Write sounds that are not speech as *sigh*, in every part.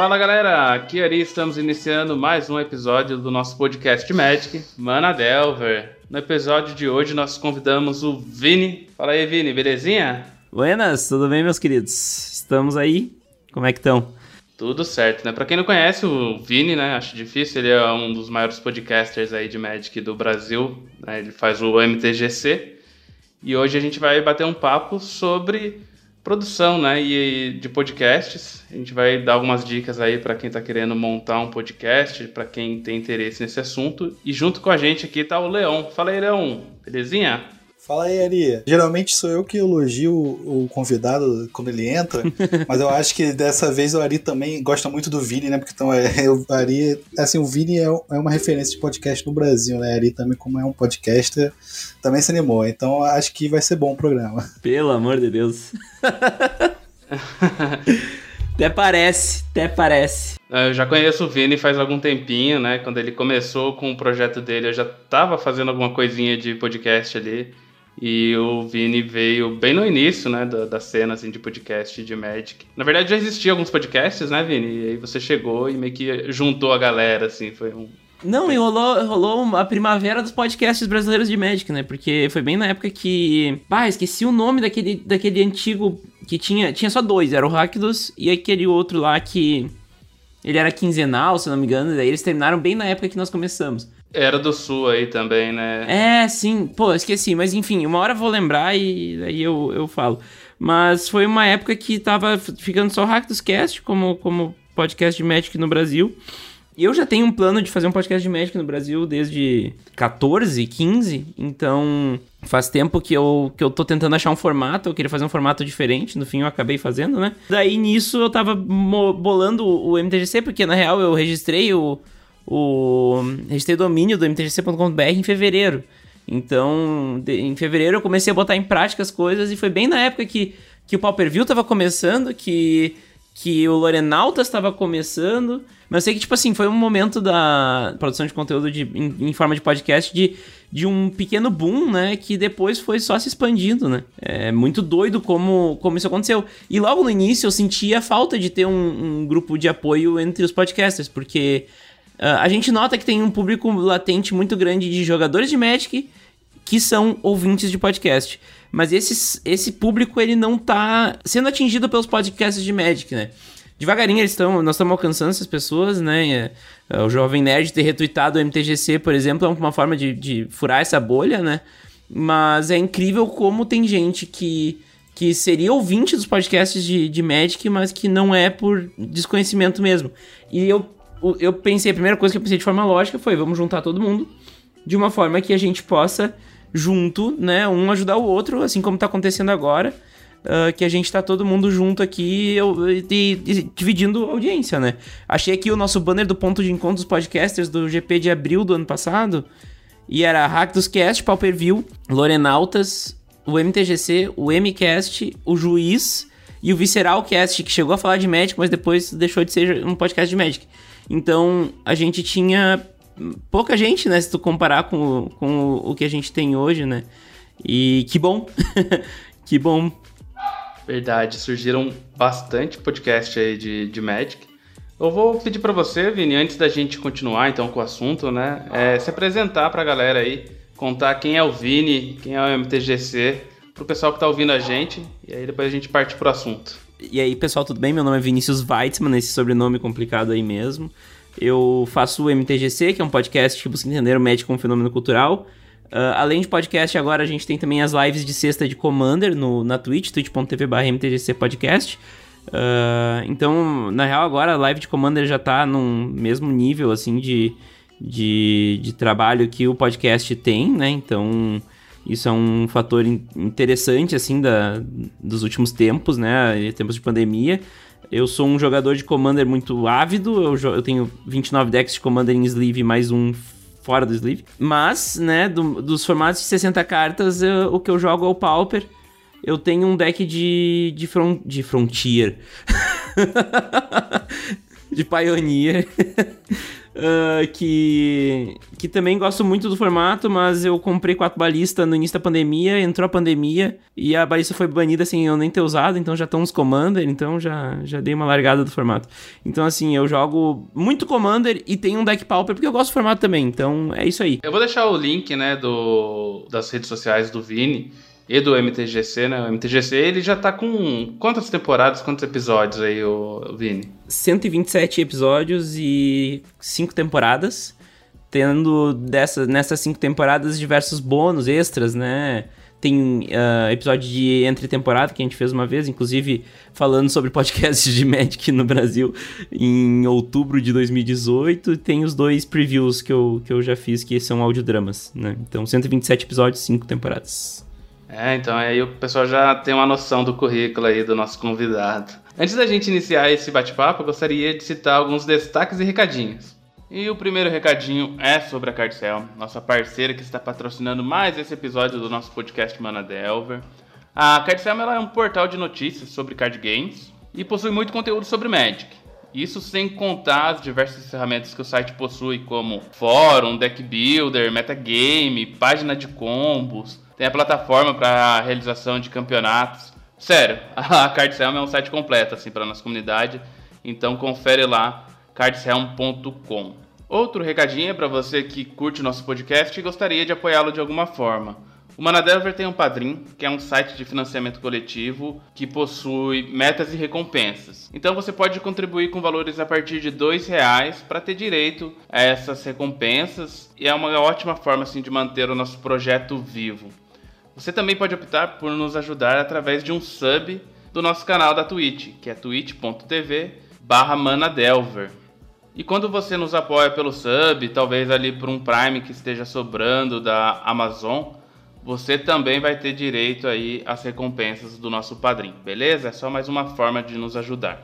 Fala galera, aqui é Ari, estamos iniciando mais um episódio do nosso podcast Magic, Mana Delver. No episódio de hoje nós convidamos o Vini. Fala aí, Vini, belezinha? Buenas, tudo bem, meus queridos? Estamos aí? Como é que estão? Tudo certo, né? Pra quem não conhece o Vini, né? Acho difícil, ele é um dos maiores podcasters aí de Magic do Brasil. Né? Ele faz o MTGC. E hoje a gente vai bater um papo sobre produção, né? E de podcasts. A gente vai dar algumas dicas aí para quem está querendo montar um podcast, para quem tem interesse nesse assunto. E junto com a gente aqui tá o Leão. Fala aí, Leão. Belezinha? Fala aí, Ari. Geralmente sou eu que elogio o convidado quando ele entra, *laughs* mas eu acho que dessa vez o Ari também gosta muito do Vini, né? Porque então é, o Ari, assim, o Vini é, é uma referência de podcast no Brasil, né? Ari também, como é um podcaster, também se animou. Então acho que vai ser bom o programa. Pelo amor de Deus. *laughs* até parece, até parece. Eu já conheço o Vini faz algum tempinho, né? Quando ele começou com o projeto dele, eu já tava fazendo alguma coisinha de podcast ali. E o Vini veio bem no início, né, da, da cena assim, de podcast de Magic. Na verdade, já existiam alguns podcasts, né, Vini? E aí você chegou e meio que juntou a galera, assim, foi um. Não, e rolou, rolou a primavera dos podcasts brasileiros de Magic, né? Porque foi bem na época que. Bah, esqueci o nome daquele, daquele antigo que tinha. Tinha só dois, era o Rakdos e aquele outro lá que. Ele era quinzenal, se não me engano, daí eles terminaram bem na época que nós começamos. Era do Sul aí também, né? É, sim. Pô, esqueci. Mas enfim, uma hora vou lembrar e aí eu, eu falo. Mas foi uma época que tava ficando só dos Cast como, como podcast de Magic no Brasil. E eu já tenho um plano de fazer um podcast de Magic no Brasil desde 14, 15. Então faz tempo que eu, que eu tô tentando achar um formato. Eu queria fazer um formato diferente. No fim eu acabei fazendo, né? Daí nisso eu tava bolando o MTGC, porque na real eu registrei o o registrei domínio do mtgc.com.br em fevereiro. Então, de, em fevereiro eu comecei a botar em prática as coisas e foi bem na época que, que o Pauperview estava começando, que, que o Lorenautas estava começando. Mas eu sei que, tipo assim, foi um momento da produção de conteúdo de, em, em, forma de podcast de, de um pequeno boom, né? Que depois foi só se expandindo, né? É muito doido como, como isso aconteceu. E logo no início eu sentia a falta de ter um, um grupo de apoio entre os podcasters, porque a gente nota que tem um público latente muito grande de jogadores de Magic que são ouvintes de podcast. Mas esses, esse público ele não tá sendo atingido pelos podcasts de Magic, né? Devagarinho eles estão, nós estamos alcançando essas pessoas, né? É, é, o Jovem Nerd ter retweetado o MTGC, por exemplo, é uma forma de, de furar essa bolha, né? Mas é incrível como tem gente que, que seria ouvinte dos podcasts de, de Magic, mas que não é por desconhecimento mesmo. E eu eu pensei, a primeira coisa que eu pensei de forma lógica foi, vamos juntar todo mundo de uma forma que a gente possa, junto, né, um ajudar o outro, assim como tá acontecendo agora, uh, que a gente tá todo mundo junto aqui eu, e, e, dividindo audiência, né. Achei aqui o nosso banner do ponto de encontro dos podcasters do GP de abril do ano passado, e era Hack dos Cast, Pauper View, Lorenautas, o MTGC, o MCast, o Juiz e o Visceral Cast, que chegou a falar de Magic, mas depois deixou de ser um podcast de Magic. Então a gente tinha pouca gente, né? Se tu comparar com, com o que a gente tem hoje, né? E que bom, *laughs* que bom. Verdade, surgiram bastante podcast aí de, de Magic. Eu vou pedir para você, Vini, antes da gente continuar então com o assunto, né? É, se apresentar para a galera aí, contar quem é o Vini, quem é o MTGC, pro pessoal que tá ouvindo a gente, e aí depois a gente parte pro assunto. E aí, pessoal, tudo bem? Meu nome é Vinícius Weitzman, esse sobrenome complicado aí mesmo. Eu faço o MTGC, que é um podcast que busca entender o médico como fenômeno cultural. Uh, além de podcast, agora a gente tem também as lives de sexta de Commander no, na Twitch, twitch.tv MTGC Podcast. Uh, então, na real, agora a live de Commander já tá num mesmo nível, assim, de, de, de trabalho que o podcast tem, né? Então, isso é um fator interessante, assim, da, dos últimos tempos, né? Tempos de pandemia. Eu sou um jogador de Commander muito ávido. Eu, eu tenho 29 decks de Commander em sleeve, mais um fora do sleeve. Mas, né, do, dos formatos de 60 cartas, eu, o que eu jogo é o Pauper. Eu tenho um deck de, de, front, de Frontier. *laughs* de Pioneer. *laughs* Uh, que, que também gosto muito do formato, mas eu comprei quatro balistas no início da pandemia, entrou a pandemia e a balista foi banida sem eu nem ter usado, então já estão os Commander, então já, já dei uma largada do formato. Então, assim, eu jogo muito Commander e tenho um deck Pauper porque eu gosto do formato também, então é isso aí. Eu vou deixar o link, né, do, das redes sociais do Vini e do MTGC, né? O MTGC ele já tá com quantas temporadas, quantos episódios aí, o Vini? 127 episódios e 5 temporadas, tendo dessas, nessas 5 temporadas diversos bônus extras, né? Tem uh, episódio de entre temporada que a gente fez uma vez, inclusive falando sobre *laughs* podcasts de Magic no Brasil em outubro de 2018. Tem os dois previews que eu, que eu já fiz, que são audiodramas, né? Então, 127 episódios, 5 temporadas. É, então aí o pessoal já tem uma noção do currículo aí do nosso convidado. Antes da gente iniciar esse bate-papo, eu gostaria de citar alguns destaques e recadinhos. E o primeiro recadinho é sobre a Cardcel, nossa parceira que está patrocinando mais esse episódio do nosso podcast Mana Delver. A Cardcel é um portal de notícias sobre card games e possui muito conteúdo sobre Magic. Isso sem contar as diversas ferramentas que o site possui, como fórum, deck builder, metagame, página de combos, tem a plataforma para realização de campeonatos. Sério, *laughs* a Cardshelm é um site completo assim para nossa comunidade, então confere lá cardshelm.com. Outro recadinho é para você que curte o nosso podcast e gostaria de apoiá-lo de alguma forma. O Manadelver tem um Padrim, que é um site de financiamento coletivo que possui metas e recompensas. Então você pode contribuir com valores a partir de R$ reais para ter direito a essas recompensas e é uma ótima forma assim de manter o nosso projeto vivo. Você também pode optar por nos ajudar através de um sub do nosso canal da Twitch, que é twitch.tv manadelver. E quando você nos apoia pelo sub, talvez ali por um Prime que esteja sobrando da Amazon, você também vai ter direito aí às recompensas do nosso padrinho, beleza? É só mais uma forma de nos ajudar.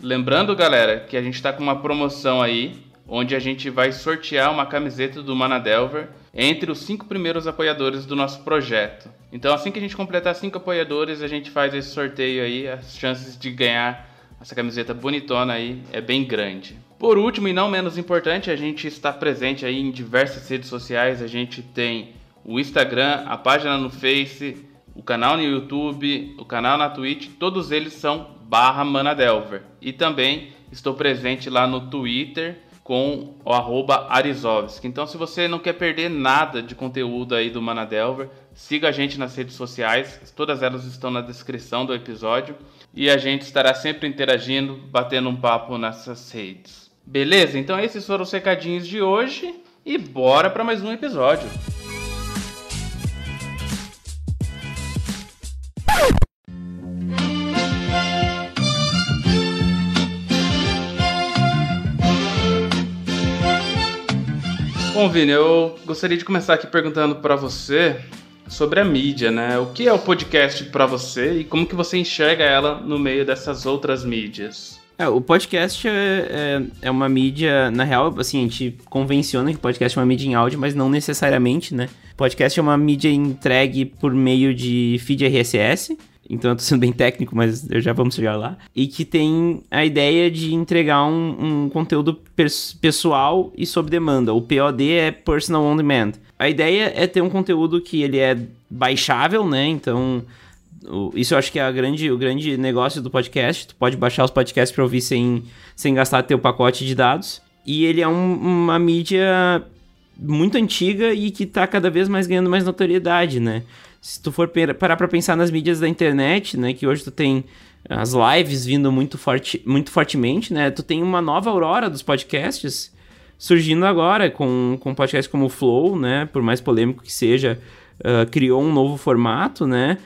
Lembrando, galera, que a gente está com uma promoção aí, onde a gente vai sortear uma camiseta do Manadelver entre os cinco primeiros apoiadores do nosso projeto. Então, assim que a gente completar cinco apoiadores, a gente faz esse sorteio aí. As chances de ganhar essa camiseta bonitona aí é bem grande. Por último e não menos importante, a gente está presente aí em diversas redes sociais. A gente tem o Instagram, a página no Face, o canal no YouTube, o canal na Twitch. Todos eles são barra Manadelver. E também estou presente lá no Twitter com o arroba Arizovski. Então, se você não quer perder nada de conteúdo aí do Manadelver, siga a gente nas redes sociais, todas elas estão na descrição do episódio e a gente estará sempre interagindo, batendo um papo nessas redes. Beleza? Então, esses foram os recadinhos de hoje e bora para mais um episódio. Bom, Vini, eu gostaria de começar aqui perguntando para você sobre a mídia, né? O que é o podcast para você e como que você enxerga ela no meio dessas outras mídias? É, o podcast é, é, é, uma mídia, na real, assim, a gente convenciona que podcast é uma mídia em áudio, mas não necessariamente, né? Podcast é uma mídia entregue por meio de feed RSS, então eu tô sendo bem técnico, mas já vamos chegar lá. E que tem a ideia de entregar um, um conteúdo pessoal e sob demanda. O POD é Personal On Demand. A ideia é ter um conteúdo que ele é baixável, né? Então, isso eu acho que é a grande, o grande negócio do podcast. Tu pode baixar os podcasts para ouvir sem, sem gastar teu pacote de dados. E ele é um, uma mídia muito antiga e que está cada vez mais ganhando mais notoriedade, né? Se tu for parar pra pensar nas mídias da internet, né, que hoje tu tem as lives vindo muito, forte, muito fortemente, né, tu tem uma nova aurora dos podcasts surgindo agora, com, com podcasts como o Flow, né, por mais polêmico que seja, uh, criou um novo formato, né,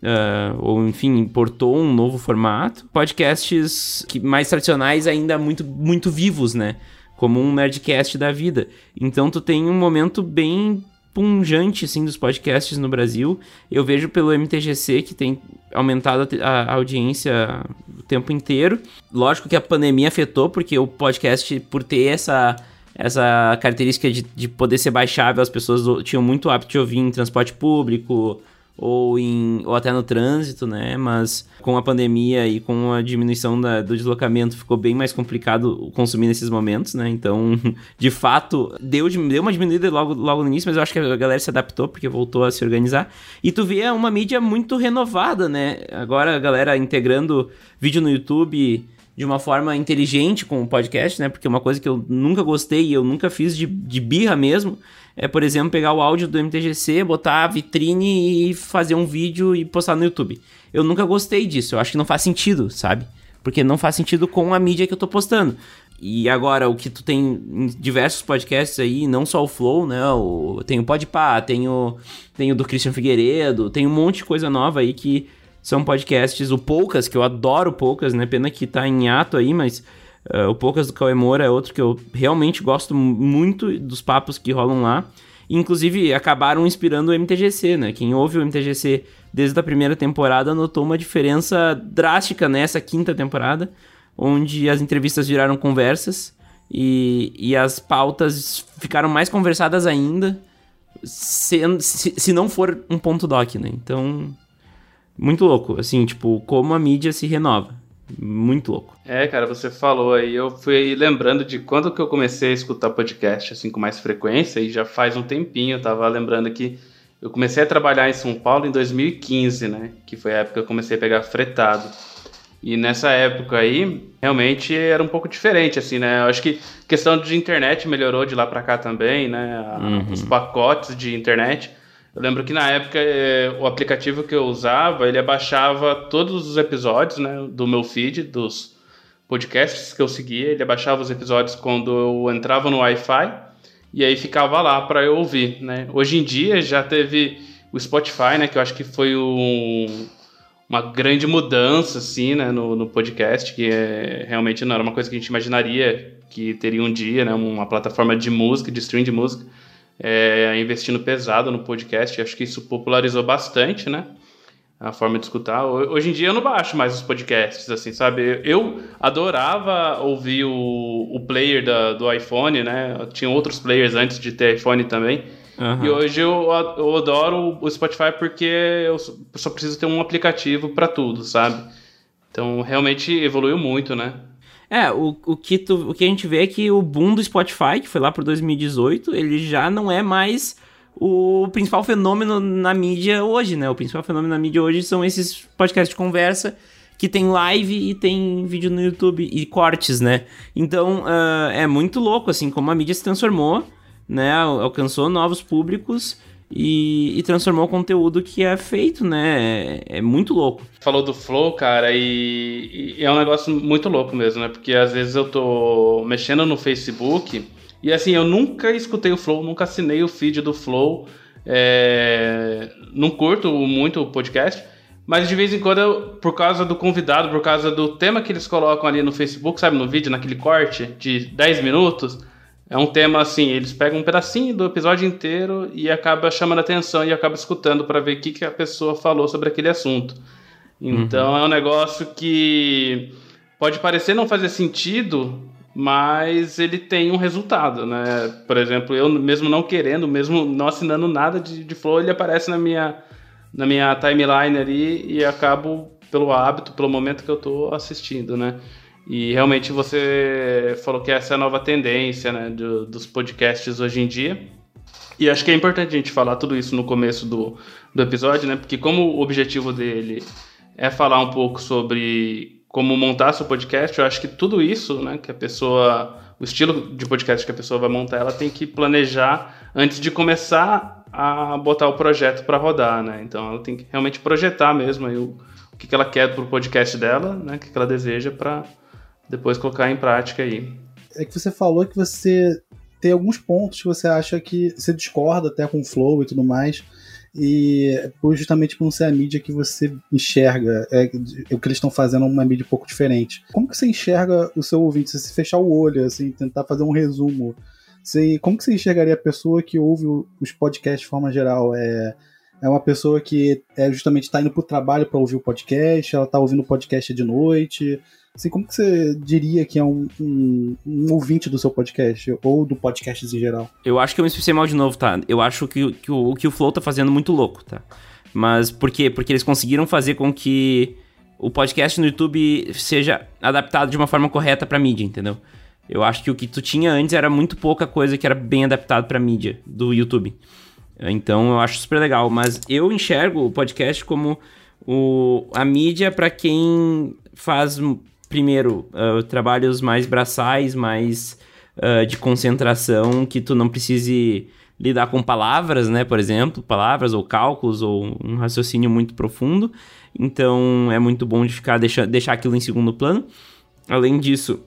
Uh, ou enfim, importou um novo formato. Podcasts que mais tradicionais ainda muito, muito vivos, né? Como um Nerdcast da vida. Então tu tem um momento bem punjante assim dos podcasts no Brasil. Eu vejo pelo MTGC que tem aumentado a, audiência o tempo inteiro. Lógico que a pandemia afetou porque o podcast por ter essa essa característica de, de poder ser baixável, as pessoas tinham muito hábito de ouvir em transporte público ou, em, ou até no trânsito, né? Mas com a pandemia e com a diminuição da, do deslocamento ficou bem mais complicado consumir nesses momentos, né? Então, *laughs* de fato, deu, deu uma diminuída logo, logo no início, mas eu acho que a galera se adaptou porque voltou a se organizar. E tu vê uma mídia muito renovada, né? Agora a galera integrando vídeo no YouTube de uma forma inteligente com o podcast, né? Porque uma coisa que eu nunca gostei e eu nunca fiz de, de birra mesmo é, por exemplo, pegar o áudio do MTGC, botar a vitrine e fazer um vídeo e postar no YouTube. Eu nunca gostei disso, eu acho que não faz sentido, sabe? Porque não faz sentido com a mídia que eu tô postando. E agora, o que tu tem em diversos podcasts aí, não só o Flow, né? O, tem o Podpah, tem o, tem o do Christian Figueiredo, tem um monte de coisa nova aí que são podcasts. O Poucas, que eu adoro Poucas, né? Pena que tá em ato aí, mas Uh, o Poucas do Cauê Moura é outro que eu realmente gosto muito dos papos que rolam lá. Inclusive, acabaram inspirando o MTGC, né? Quem ouve o MTGC desde a primeira temporada notou uma diferença drástica nessa quinta temporada, onde as entrevistas viraram conversas e, e as pautas ficaram mais conversadas ainda, se, se, se não for um ponto doc, né? Então, muito louco, assim, tipo, como a mídia se renova. Muito louco. É, cara, você falou aí, eu fui lembrando de quando que eu comecei a escutar podcast assim com mais frequência e já faz um tempinho, eu tava lembrando que eu comecei a trabalhar em São Paulo em 2015, né? Que foi a época que eu comecei a pegar fretado. E nessa época aí, realmente era um pouco diferente, assim, né? Eu acho que a questão de internet melhorou de lá para cá também, né? Uhum. Os pacotes de internet. Eu lembro que na época é, o aplicativo que eu usava, ele abaixava todos os episódios, né, do meu feed, dos podcasts que eu seguia, ele abaixava os episódios quando eu entrava no Wi-Fi e aí ficava lá para eu ouvir, né? Hoje em dia já teve o Spotify, né, que eu acho que foi um, uma grande mudança assim, né, no, no podcast, que é, realmente não era uma coisa que a gente imaginaria que teria um dia, né, uma plataforma de música, de stream de música é, investindo pesado no podcast. Acho que isso popularizou bastante, né? A forma de escutar. Hoje em dia eu não baixo mais os podcasts, assim, sabe? Eu adorava ouvir o, o player da, do iPhone, né? Tinha outros players antes de ter iPhone também. Uhum. E hoje eu, eu adoro o Spotify porque eu só preciso ter um aplicativo para tudo, sabe? Então realmente evoluiu muito, né? É, o, o, que tu, o que a gente vê é que o boom do Spotify, que foi lá por 2018, ele já não é mais o principal fenômeno na mídia hoje, né? O principal fenômeno na mídia hoje são esses podcasts de conversa que tem live e tem vídeo no YouTube e cortes, né? Então uh, é muito louco, assim, como a mídia se transformou, né? Alcançou novos públicos e, e, transformou o conteúdo que é feito, né? É, é muito louco. Falou do Flow, cara, e, e, é um negócio muito louco mesmo, né? Porque às vezes eu tô mexendo no Facebook e assim, eu nunca escutei o Flow, nunca assinei o feed do Flow, é, não curto muito o podcast. Mas de vez em quando, eu, por causa do convidado, por causa do tema que eles colocam ali no Facebook, sabe, no vídeo, naquele corte de 10 minutos, é um tema assim, eles pegam um pedacinho do episódio inteiro e acaba chamando atenção e acaba escutando para ver o que, que a pessoa falou sobre aquele assunto. Então uhum. é um negócio que pode parecer não fazer sentido, mas ele tem um resultado, né? Por exemplo, eu mesmo não querendo, mesmo não assinando nada de, de Flow, ele aparece na minha, na minha timeline ali e acabo pelo hábito, pelo momento que eu estou assistindo, né? E realmente você falou que essa é a nova tendência né, do, dos podcasts hoje em dia. E acho que é importante a gente falar tudo isso no começo do, do episódio, né? Porque como o objetivo dele é falar um pouco sobre como montar seu podcast, eu acho que tudo isso, né, que a pessoa, o estilo de podcast que a pessoa vai montar, ela tem que planejar antes de começar a botar o projeto para rodar, né? Então ela tem que realmente projetar mesmo aí o, o que, que ela quer para o podcast dela, né? O que, que ela deseja para depois colocar em prática aí. É que você falou que você tem alguns pontos que você acha que você discorda até com o flow e tudo mais. E justamente por não ser a mídia que você enxerga, é, o que eles estão fazendo é uma mídia um pouco diferente. Como que você enxerga o seu ouvinte? Se fechar o olho, assim, tentar fazer um resumo, você, como que você enxergaria a pessoa que ouve os podcasts de forma geral? É, é uma pessoa que é justamente está indo para o trabalho para ouvir o podcast, ela está ouvindo o podcast de noite, Assim, como que você diria que é um, um, um, ouvinte do seu podcast, ou do podcast em geral? Eu acho que eu me expressei mal de novo, tá? Eu acho que, que, o, que o Flow tá fazendo muito louco, tá? Mas por quê? Porque eles conseguiram fazer com que o podcast no YouTube seja adaptado de uma forma correta pra mídia, entendeu? Eu acho que o que tu tinha antes era muito pouca coisa que era bem adaptado pra mídia do YouTube. Então eu acho super legal, mas eu enxergo o podcast como o, a mídia para quem faz primeiro uh, trabalhos mais braçais, mais uh, de concentração, que tu não precise lidar com palavras, né? Por exemplo, palavras ou cálculos ou um raciocínio muito profundo. Então é muito bom de ficar deixar, deixar aquilo em segundo plano. Além disso,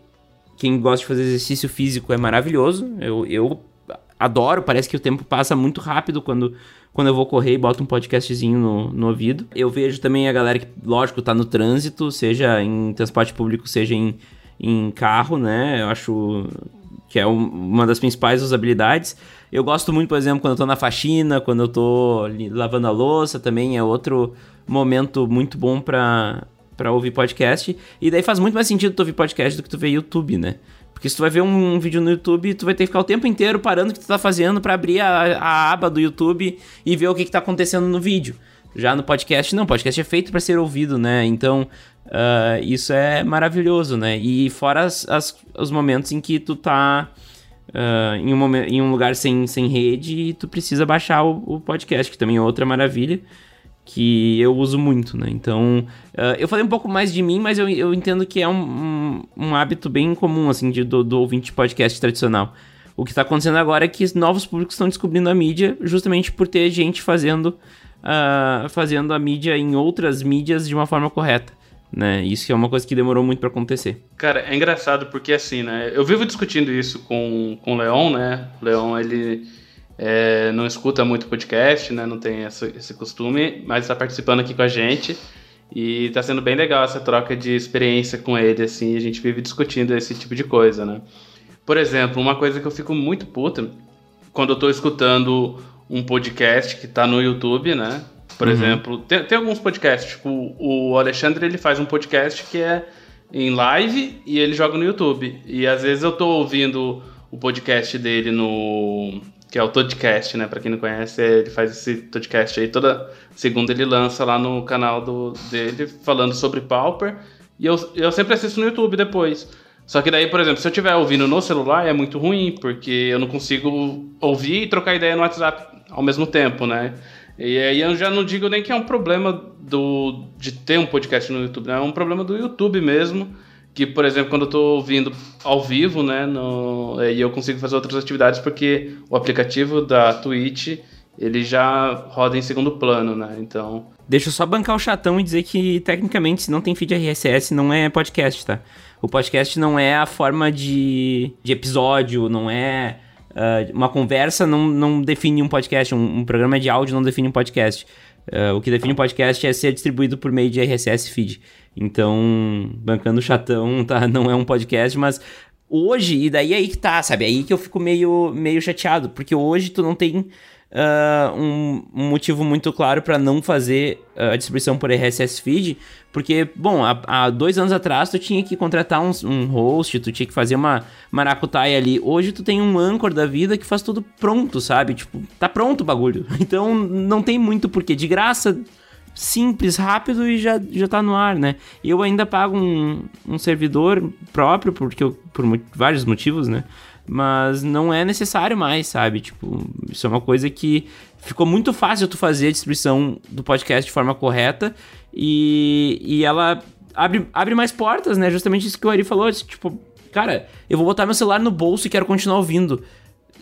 quem gosta de fazer exercício físico é maravilhoso. Eu, eu adoro, parece que o tempo passa muito rápido quando, quando eu vou correr e boto um podcastzinho no, no ouvido. Eu vejo também a galera que, lógico, tá no trânsito, seja em transporte público, seja em, em carro, né? Eu acho que é uma das principais usabilidades. Eu gosto muito, por exemplo, quando eu tô na faxina, quando eu tô lavando a louça, também é outro momento muito bom para para ouvir podcast. E daí faz muito mais sentido tu ouvir podcast do que tu ver YouTube, né? Porque se tu vai ver um, vídeo no YouTube, tu vai ter que ficar o tempo inteiro parando o que tu tá fazendo para abrir a, a, aba do YouTube e ver o que, que tá acontecendo no vídeo. Já no podcast, não, podcast é feito para ser ouvido, né? Então, uh, isso é maravilhoso, né? E fora as, as, os momentos em que tu tá uh, em, um em um lugar sem, sem rede e tu precisa baixar o, o, podcast, que também é outra maravilha que eu uso muito, né? Então, uh, eu falei um pouco mais de mim, mas eu, eu entendo que é um, um, um hábito bem comum, assim, de, do, do ouvinte podcast tradicional. O que está acontecendo agora é que novos públicos estão descobrindo a mídia justamente por ter gente fazendo, uh, fazendo a mídia em outras mídias de uma forma correta né? Isso é uma coisa que demorou muito para acontecer. Cara, é engraçado porque assim, né? Eu vivo discutindo isso com, com o Leon, né? O Leon, ele é, não escuta muito podcast, né? Não tem essa, esse costume, mas está participando aqui com a gente. E tá sendo bem legal essa troca de experiência com ele, assim, a gente vive discutindo esse tipo de coisa, né? Por exemplo, uma coisa que eu fico muito puta quando eu tô escutando um podcast que tá no YouTube, né? Por uhum. exemplo, tem, tem, alguns podcasts, tipo, o Alexandre ele faz um podcast que é em live e ele joga no YouTube. E às vezes eu tô ouvindo o podcast dele no. Que é o Toddcast, né? Pra quem não conhece, ele faz esse podcast aí toda segunda ele lança lá no canal do, dele falando sobre Pauper. E eu, eu sempre assisto no YouTube depois. Só que daí, por exemplo, se eu estiver ouvindo no celular é muito ruim, porque eu não consigo ouvir e trocar ideia no WhatsApp ao mesmo tempo, né? E aí eu já não digo nem que é um problema do, de ter um podcast no YouTube, né? É um problema do YouTube mesmo. Que, por exemplo, quando eu estou ouvindo ao vivo, né? No, e eu consigo fazer outras atividades porque o aplicativo da Twitch ele já roda em segundo plano, né? Então. Deixa eu só bancar o chatão e dizer que, tecnicamente, se não tem feed RSS, não é podcast, tá? O podcast não é a forma de, de episódio, não é Uh, uma conversa não, não define um podcast, um, um, programa de áudio não define um podcast. Uh, o que define um podcast é ser distribuído por meio de RSS feed. Então, bancando chatão, *laughs* tá? Não é um podcast, mas hoje, e daí é aí que tá, sabe? É aí que eu fico meio, meio chateado, porque hoje tu não tem uh, um, um, motivo muito claro para não fazer uh, a distribuição por RSS feed, porque, bom, há, há, dois anos atrás tu tinha que contratar um, um host, tu tinha que fazer uma maracutaia ali. Hoje tu tem um Anchor da vida que faz tudo pronto, sabe? Tipo, tá pronto o bagulho. *laughs* Então não tem muito porquê. De graça, simples, rápido e já, já tá no ar, né? Eu ainda pago um, um servidor próprio, porque eu, por vários motivos, né? mas não é necessário mais, sabe? Tipo, isso é uma coisa que ficou muito fácil tu fazer a distribuição do podcast de forma correta e, e ela abre, abre mais portas, né? Justamente isso que o Ari falou, tipo, cara, eu vou botar meu celular no bolso e quero continuar ouvindo.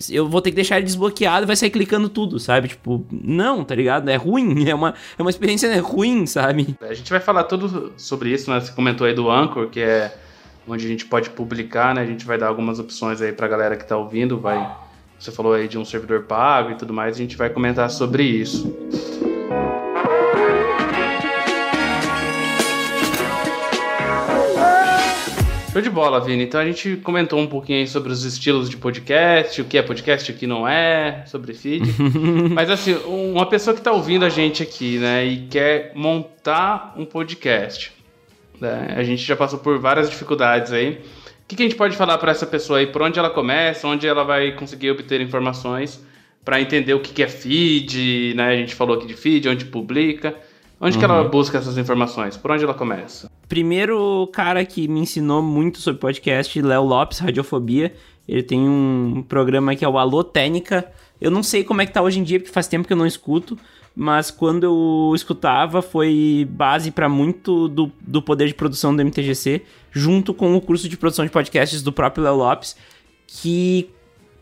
Eu vou ter que deixar ele desbloqueado e vai sair clicando tudo, sabe? Tipo, não, tá ligado? É ruim, *laughs* é uma, é uma experiência ruim, sabe? A gente vai falar tudo sobre isso, né? Você comentou aí do Anchor, que é onde a gente pode publicar, né? A gente vai dar algumas opções aí para a galera que está ouvindo, vai. Você falou aí de um servidor pago e tudo mais, a gente vai comentar sobre isso. Show de bola, Vini. Então a gente comentou um pouquinho aí sobre os estilos de podcast, o que é podcast o que não é, sobre feed. *laughs* Mas assim, uma pessoa que está ouvindo a gente aqui, né, e quer montar um podcast, né? A gente já passou por várias dificuldades aí. O que, que a gente pode falar para essa pessoa aí? Por onde ela começa? Onde ela vai conseguir obter informações para entender o que, que é feed, né? A gente falou aqui de feed, onde publica. Onde uhum. que ela uhum. busca essas informações? Por onde ela começa? Primeiro cara que me ensinou muito sobre podcast, Léo Lopes, Radiofobia. Ele tem um programa que é o Alô Técnica. Eu não sei como é que tá hoje em dia, porque faz tempo que eu não escuto. Mas quando eu escutava, foi base para muito do, do poder de produção do MTGC, junto com o curso de produção de podcasts do próprio Léo Lopes, que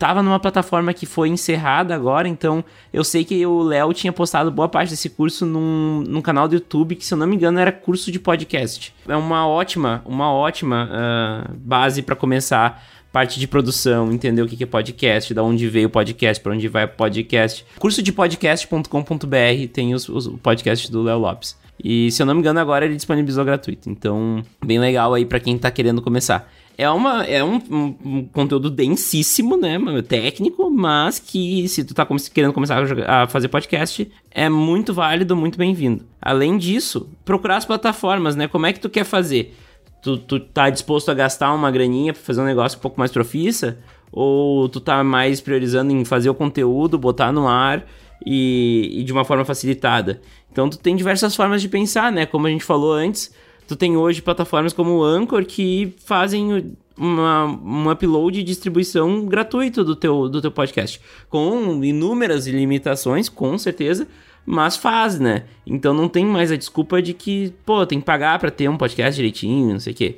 tava numa plataforma que foi encerrada agora, então eu sei que o Léo tinha postado boa parte desse curso num, num canal do YouTube que, se eu não me engano, era curso de podcast. É uma ótima, uma ótima uh, base para começar parte de produção, entender o que é podcast, da onde veio o podcast, para onde vai o podcast. Curso de podcast.com.br tem os, os podcasts do Léo Lopes. E se eu não me engano, agora ele disponibilizou gratuito. Então, bem legal aí para quem tá querendo começar é, uma, é um, um, um, conteúdo densíssimo, né? Técnico, mas que se tu tá querendo começar a, a fazer podcast, é muito válido, muito bem-vindo. Além disso, procurar as plataformas, né? Como é que tu quer fazer? Tu, tu tá disposto a gastar uma graninha pra fazer um negócio um pouco mais profissa? Ou tu tá mais priorizando em fazer o conteúdo, botar no ar e, e de uma forma facilitada? Então tu tem diversas formas de pensar, né? Como a gente falou antes, tu tem hoje plataformas como o Anchor que fazem uma, um upload e distribuição gratuito do teu, do teu podcast. Com inúmeras limitações, com certeza, mas faz, né? Então não tem mais a desculpa de que, pô, tem que pagar para ter um podcast direitinho, não sei o quê.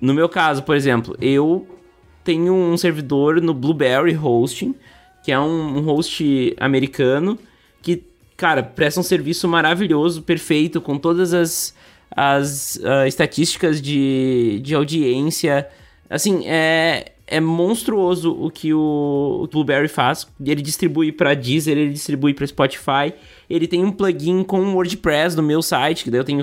No meu caso, por exemplo, eu tenho um servidor no Blueberry Hosting, que é um, um host americano que, cara, presta um serviço maravilhoso, perfeito, com todas as as uh, estatísticas de, de audiência. Assim, é, é monstruoso o que o, o Blueberry faz. Ele distribui para Deezer, ele distribui para Spotify. Ele tem um plugin com WordPress no meu site, que daí eu tenho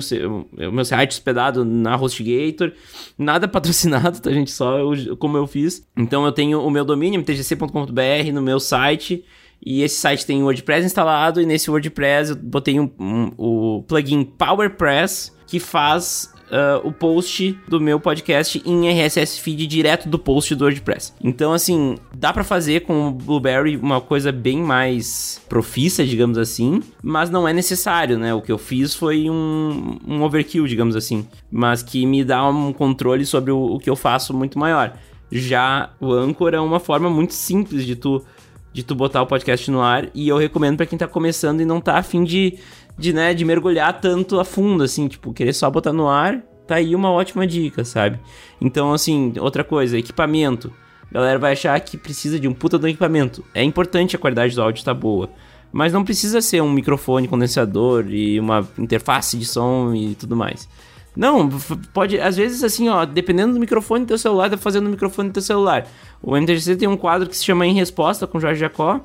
o, meu site hospedado na HostGator. Nada *laughs* patrocinado, tá, gente? Só eu, como eu fiz. Então eu tenho o meu domínio, mtgc.com.br, no meu site. E esse site tem o WordPress instalado. E nesse WordPress eu botei um, um, o plugin PowerPress que faz Uh, o post do meu podcast em RSS feed direto do post do WordPress. Então, assim, dá para fazer com o Blueberry uma coisa bem mais profissa, digamos assim, mas não é necessário, né? O que eu fiz foi um, um overkill, digamos assim, mas que me dá um controle sobre o, o que eu faço muito maior. Já o Anchor é uma forma muito simples de tu de tu botar o podcast no ar e eu recomendo para quem tá começando e não tá afim de de, né, de mergulhar tanto a fundo, assim, tipo, querer só botar no ar, tá aí uma ótima dica, sabe? Então, assim, outra coisa, equipamento. A galera vai achar que precisa de um puta do equipamento. É importante a qualidade do áudio estar tá boa. Mas não precisa ser um microfone condensador e uma interface de som e tudo mais. Não, pode, às vezes assim, ó, dependendo do microfone do teu celular, tá fazendo o microfone do teu celular. O MTGC tem um quadro que se chama Em Resposta com Jorge Jacó,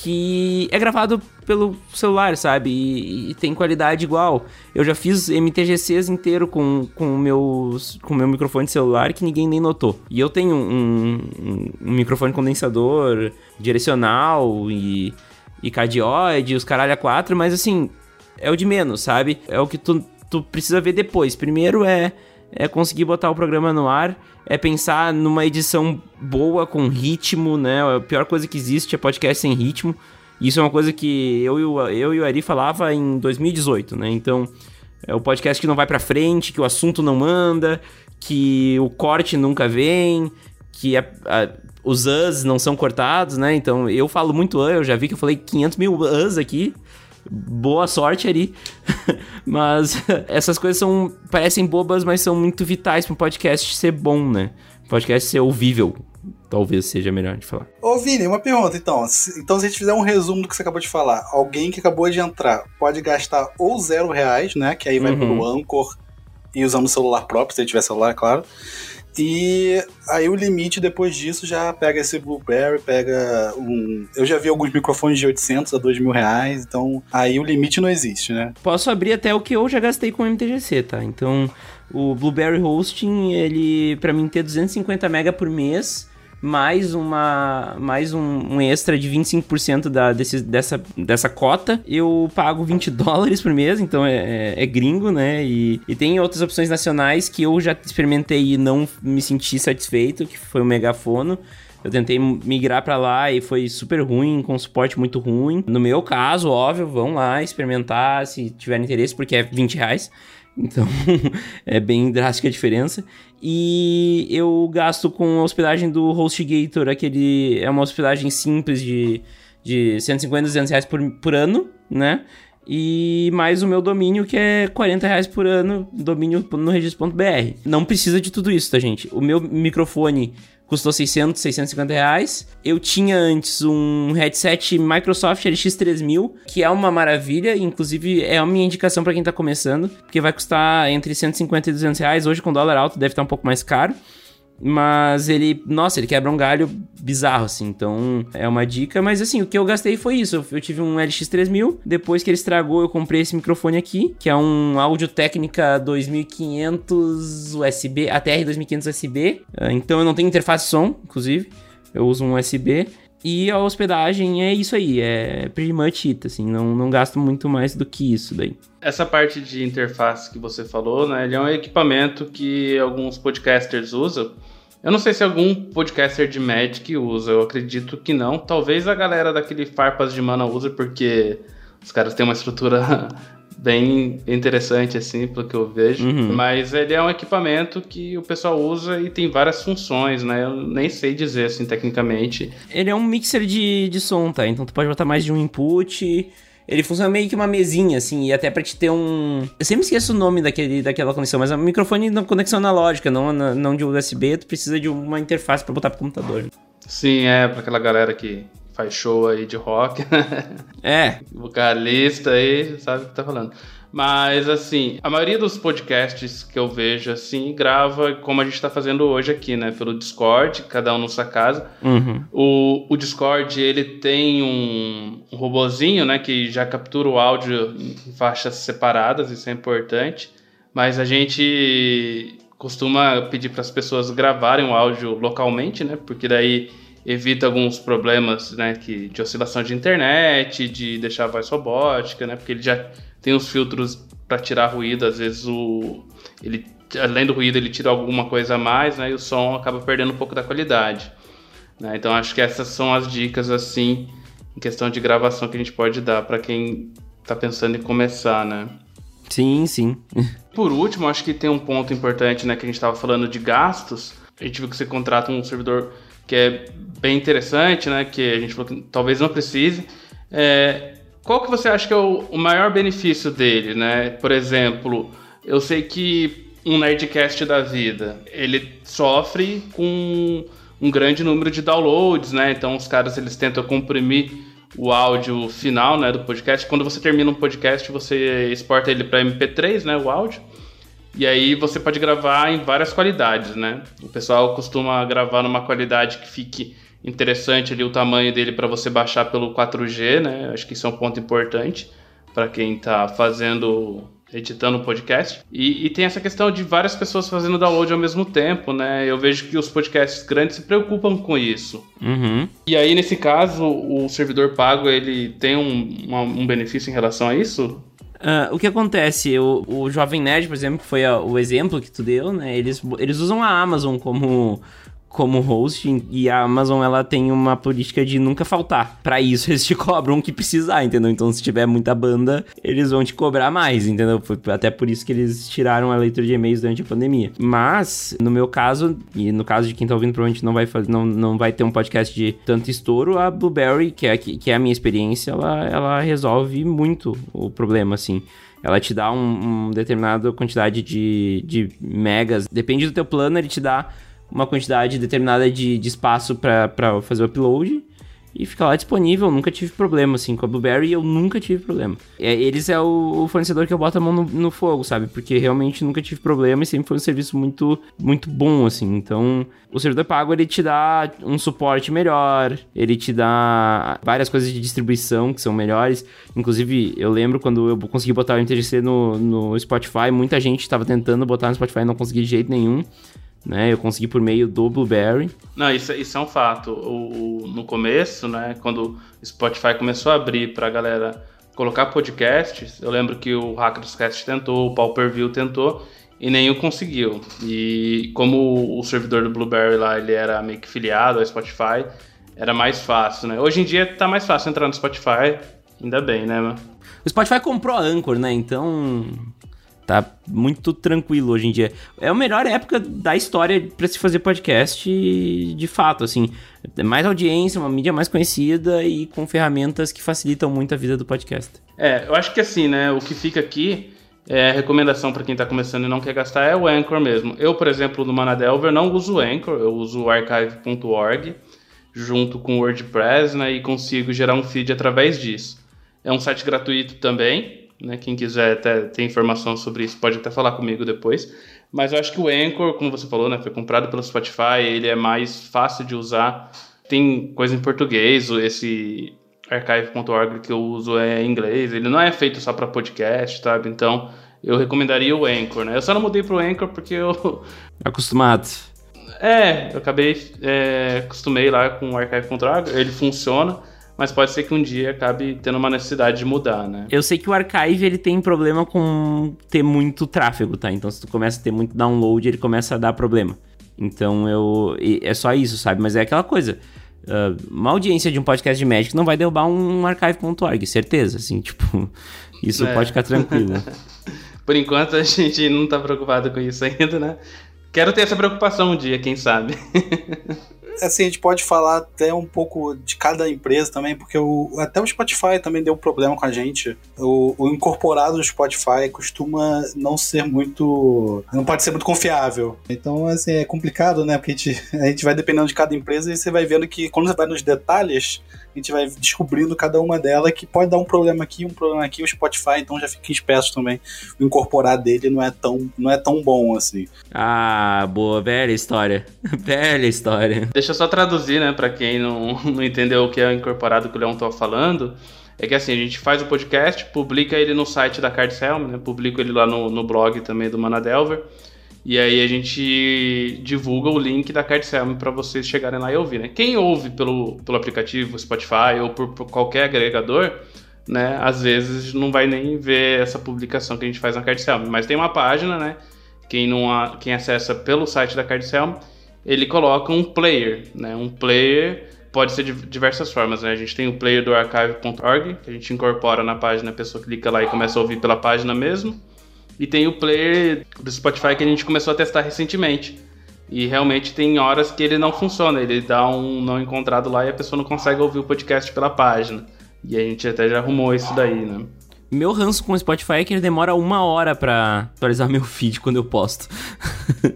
que é gravado pelo celular, sabe? E, e, tem qualidade igual. Eu já fiz MTGCs inteiro com o meu, com meu microfone de celular que ninguém nem notou. E eu tenho um, um, um microfone condensador direcional e, e cardioide, os caralho a quatro, mas assim, é o de menos, sabe? É o que tu, tu precisa ver depois. Primeiro é é conseguir botar o programa no ar, é pensar numa edição boa, com ritmo, né? A pior coisa que existe é podcast sem ritmo. Isso é uma coisa que eu e o, eu e o Ari falava em 2018, né? Então, é o podcast que não vai pra frente, que o assunto não anda, que o corte nunca vem, que a, a, os us não são cortados, né? Então, eu falo muito us, eu já vi que eu falei 500 mil us aqui boa sorte ali. *laughs* mas essas coisas são parecem bobas, mas são muito vitais para um podcast ser bom, né? podcast ser ouvível. Talvez seja melhor de falar. Ô, Vini, uma pergunta então. Então, se a gente fizer um resumo do que você acabou de falar, alguém que acabou de entrar pode gastar ou zero reais, né? Que aí vai uhum. pro Anchor e usando o celular próprio, se ele tiver celular, é claro. E aí o limite depois disso já pega esse Blueberry, pega um. Eu já vi alguns microfones de 800 a 2 mil reais, então aí o limite não existe, né? Posso abrir até o que eu já gastei com o MTGC, tá? Então o Blueberry Hosting, ele, para mim ter 250 mega por mês mais uma mais um, um extra de 25% da, desse, dessa, dessa cota, eu pago 20 *laughs* dólares por mês, então é, é, é, gringo, né? E, e tem outras opções nacionais que eu já experimentei e não me senti satisfeito, que foi o megafono. Eu tentei migrar para lá e foi super ruim, com suporte muito ruim. No meu caso, óbvio, vão lá experimentar se tiver interesse, porque é 20 reais. Então, *laughs* é bem drástica a diferença. E eu gasto com a hospedagem do HostGator, aquele é uma hospedagem simples de, de 150, 200 reais por, por ano, né? E mais o meu domínio, que é 40 reais por ano, domínio no registro.br. Não precisa de tudo isso, tá, gente? O meu microfone custou 600, 650 reais. Eu tinha antes um headset Microsoft LX3000, que é uma maravilha, inclusive é a minha indicação para quem tá começando, porque vai custar entre 150 e 200 reais. Hoje, com dólar alto, deve estar um pouco mais caro. Mas ele, nossa, ele quebra um galho bizarro, assim. Então é uma dica. Mas assim, o que eu gastei foi isso. Eu tive um LX3000. Depois que ele estragou, eu comprei esse microfone aqui, que é um Audio Técnica 2500 USB, ATR 2500 USB. Então eu não tenho interface som, inclusive. Eu uso um USB. E a hospedagem é isso aí, é pretty much it, assim, não, não gasto muito mais do que isso daí. Essa parte de interface que você falou, né, ele é um equipamento que alguns podcasters usam. Eu não sei se algum podcaster de Magic usa, eu acredito que não. Talvez a galera daquele Farpas de Mana usa, porque os caras têm uma estrutura *laughs* bem interessante, assim, pelo que eu vejo. Uhum. Mas ele é um equipamento que o pessoal usa e tem várias funções, né? Eu nem sei dizer, assim, tecnicamente. Ele é um mixer de, de som, tá? Então tu pode botar mais de um input. Ele funciona meio que uma mesinha, assim, e até pra te ter um. Eu sempre esqueço o nome daquele, daquela conexão, mas é um microfone na conexão analógica, não, não de USB, tu precisa de uma interface para botar pro computador. Sim, é, pra aquela galera que faz show aí de rock. *laughs* É. Vocalista aí, sabe o que tá falando. Mas, assim, a maioria dos podcasts que eu vejo, assim, grava como a gente tá fazendo hoje aqui, né? Pelo Discord, cada um na sua casa. Uhum. O, o Discord, ele tem um, um robozinho, né? Que já captura o áudio em faixas separadas, isso é importante. Mas a gente costuma pedir para as pessoas gravarem o áudio localmente, né? Porque daí evita alguns problemas, né, que, de oscilação de internet, de deixar a voz robótica, né, porque ele já tem os filtros para tirar ruído, às vezes o ele além do ruído ele tira alguma coisa a mais, né, e o som acaba perdendo um pouco da qualidade. Né? Então acho que essas são as dicas assim em questão de gravação que a gente pode dar para quem está pensando em começar, né? Sim, sim. *laughs* Por último, acho que tem um ponto importante, né, que a gente estava falando de gastos. A gente viu que você contrata um servidor que é bem interessante, né? Que a gente falou que talvez não precise. É, qual que você acha que é o, o, maior benefício dele, né? Por exemplo, eu sei que um Nerdcast da vida, ele sofre com um grande número de downloads, né? Então os caras eles tentam comprimir o áudio final, né, do podcast. Quando você termina um podcast, você exporta ele para MP3, né, o áudio. E aí você pode gravar em várias qualidades, né? O pessoal costuma gravar numa qualidade que fique interessante ali o tamanho dele para você baixar pelo 4G, né? Acho que isso é um ponto importante para quem está fazendo editando o podcast. E, e, tem essa questão de várias pessoas fazendo download ao mesmo tempo, né? Eu vejo que os podcasts grandes se preocupam com isso. Uhum. E aí, nesse caso, o servidor pago, ele tem um, uma, um benefício em relação a isso? Uh, o que acontece? O, o Jovem Nerd, por exemplo, que foi a, o exemplo que tu deu, né? Eles, eles usam a Amazon como como host e a Amazon ela tem uma política de nunca faltar. Para isso *laughs* eles te cobram o que precisar, entendeu? Então se tiver muita banda, eles vão te cobrar mais, entendeu? Foi até por isso que eles tiraram a leitura de e-mails durante a pandemia. Mas no meu caso e no caso de quem tá ouvindo provavelmente não vai fazer não, não vai ter um podcast de tanto estouro, a Blueberry, que é que é a minha experiência, ela ela resolve muito o problema assim ela te dá uma um determinada quantidade de, de megas. Depende do teu plano, ele te dá uma quantidade determinada de, de espaço para fazer o upload e fica lá disponível. Nunca tive problema, assim, com a Blueberry eu nunca tive problema. É, eles é o, o, fornecedor que eu boto a mão no, no, fogo, sabe? Porque realmente nunca tive problema e sempre foi um serviço muito, muito bom, assim. Então, o servidor pago, ele te dá um suporte melhor, ele te dá várias coisas de distribuição que são melhores. Inclusive, eu lembro quando eu consegui botar o MTGC no, no Spotify, muita gente estava tentando botar no Spotify e não conseguia de jeito nenhum né? Eu consegui por meio do Blueberry. Não, isso, isso é um fato. O, o no começo, né, quando o Spotify começou a abrir para a galera colocar podcasts, eu lembro que o Hackerscast tentou, o Pauper View tentou, e nenhum conseguiu. E como o servidor do Blueberry lá, ele era meio que filiado ao Spotify, era mais fácil, né? Hoje em dia tá mais fácil entrar no Spotify, ainda bem, né? O Spotify comprou a Anchor, né? Então tá muito tranquilo hoje em dia. É a melhor época da história para se fazer podcast de fato, assim. Mais audiência, uma mídia mais conhecida e com ferramentas que facilitam muito a vida do podcast. É, eu acho que assim, né? O que fica aqui é, recomendação para quem está começando e não quer gastar é o Anchor mesmo. Eu, por exemplo, no Manadelver não uso o Anchor, eu uso o archive.org junto com o WordPress né, e consigo gerar um feed através disso. É um site gratuito também, né, quem quiser até ter informação sobre isso pode até falar comigo depois. Mas eu acho que o Anchor, como você falou, né, foi comprado pelo Spotify, ele é mais fácil de usar. Tem coisa em português, esse archive.org que eu uso é em inglês, ele não é feito só para podcast, sabe? Então, eu recomendaria o Anchor, né? Eu só não mudei pro Anchor porque eu... *laughs* Acostumado. É, eu acabei, é, acostumei lá com o archive.org, ele funciona, mas pode ser que um dia acabe tendo uma necessidade de mudar, né? Eu sei que o Archive ele tem problema com ter muito tráfego, tá? Então se tu começa a ter muito download, ele começa a dar problema. Então eu. É só isso, sabe? Mas é aquela coisa. Uh, uma audiência de um podcast de médico não vai derrubar um archive.org, certeza, assim, *laughs* tipo, isso é. pode ficar tranquilo. *laughs* Por enquanto a gente não tá preocupado com isso ainda, né? Quero ter essa preocupação um dia, quem sabe. *laughs* assim, a gente pode falar até um pouco de cada empresa também, porque o, até o Spotify também deu problema com a gente. O, o, incorporado do Spotify costuma não ser muito. não pode ser muito confiável. Então, assim, é complicado, né? Porque a gente, *laughs* a gente vai dependendo de cada empresa e você vai vendo que quando você vai nos detalhes, a gente vai descobrindo cada uma delas que pode dar um problema aqui, um problema aqui, o Spotify, então já fica esperto também. O incorporar dele não é tão, não é tão bom assim. Ah, boa, velha história. *laughs* velha história. Deixa eu só traduzir, né, pra quem não, *laughs* não entendeu o que é incorporado que o Leão tava falando. É que assim, a gente faz o podcast, publica ele no site da Cardselm, né? Publico ele lá no, no blog também do Manadelver. E aí a gente divulga o link da Cardselm para vocês chegarem lá e ouvir, né? Quem ouve pelo, pelo aplicativo Spotify ou por, por, qualquer agregador, né? Às vezes não vai nem ver essa publicação que a gente faz na Cardselm. Mas tem uma página, né? Quem, não, quem acessa pelo site da Cardselm, ele coloca um player, né? Um player pode ser de diversas formas, né? A gente tem o player do archive.org, que a gente incorpora na página, a pessoa clica lá e começa a ouvir pela página mesmo. E tem o player do Spotify que a gente começou a testar recentemente. E realmente tem horas que ele não funciona, ele dá um não encontrado lá e a pessoa não consegue ouvir o podcast pela página. E a gente até já arrumou isso daí, né? Meu ranço com o Spotify é que ele demora uma hora para atualizar meu feed quando eu posto.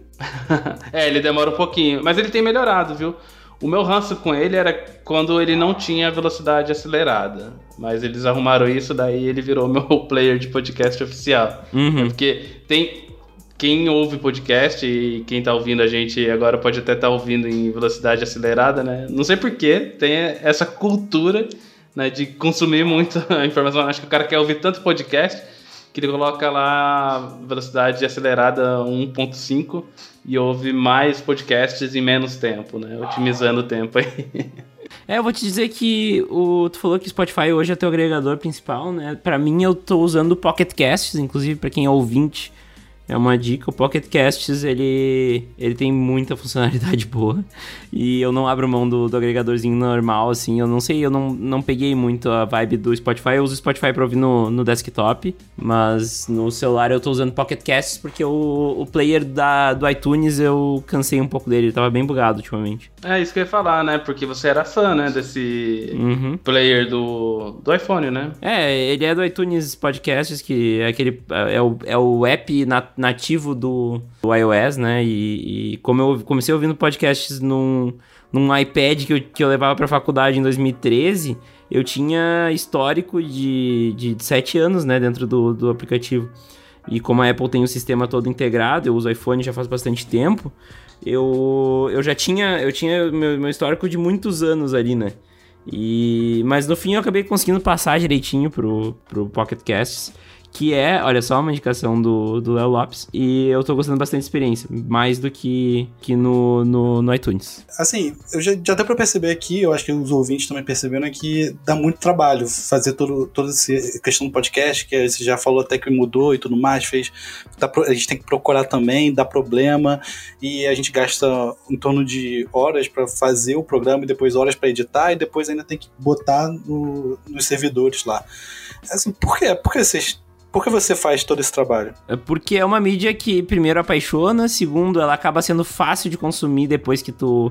*laughs* é, ele demora um pouquinho, mas ele tem melhorado, viu? O meu ranço com ele era quando ele não tinha velocidade acelerada. Mas eles arrumaram isso, daí ele virou *laughs* meu player de podcast oficial. Uhum. Porque tem. Quem ouve podcast e quem tá ouvindo a gente agora pode até estar tá ouvindo em velocidade acelerada, né? Não sei porquê, tem essa cultura né, de consumir muito *laughs* a informação. Acho que o cara quer ouvir tanto podcast que ele coloca lá velocidade acelerada 1.5 e ouve mais podcasts em menos tempo, né? Otimizando o tempo aí. *laughs* É, eu vou te dizer que o, tu falou que Spotify hoje é teu agregador principal, né? Para mim eu tô usando o Pocket Casts, inclusive para quem é ouvinte é uma dica. O Pocket Casts, ele, ele tem muita *laughs* funcionalidade boa. E eu não abro mão do, do agregadorzinho normal, assim. Eu não sei, eu não, não peguei muito a vibe do Spotify. Eu uso o Spotify pra ouvir no, no desktop. Mas no celular eu tô usando Pocket Casts porque o, o player da, do iTunes eu cansei um pouco dele. Ele tava bem bugado ultimamente. É isso que eu ia falar, né? Porque você era fã, né? Desse uhum. player do, do iPhone, né? É, ele é do iTunes Podcasts, que é aquele. É o, é o app na, nativo do, do iOS, né? E, e, como eu comecei ouvindo podcasts num, num iPad que eu, que eu levava pra faculdade em 2013, eu tinha histórico de, de, de 7 anos, né? Dentro do, do aplicativo. E como a Apple tem o sistema todo integrado, eu uso iPhone já faz bastante tempo eu, eu já tinha, eu tinha meu, meu histórico de muitos anos ali, né? E, mas no fim eu acabei conseguindo passar direitinho pro, pro Pocket Casts, que é, olha só, uma indicação do, Léo Lopes. E eu tô gostando bastante da experiência, mais do que, que no, no, no iTunes. Assim, eu já, já deu pra perceber aqui, eu acho que os ouvintes também perceberam, é que dá muito trabalho fazer todo, toda essa questão do podcast, que você já falou até que mudou e tudo mais, fez. Tá, a gente tem que procurar também, dá problema, e a gente gasta em torno de horas para fazer o programa e depois horas para editar, e depois ainda tem que botar no, nos servidores lá. Assim, por quê? Por que vocês por que você faz todo esse trabalho? É porque é uma mídia que, primeiro, apaixona, segundo, ela acaba sendo fácil de consumir depois que tu,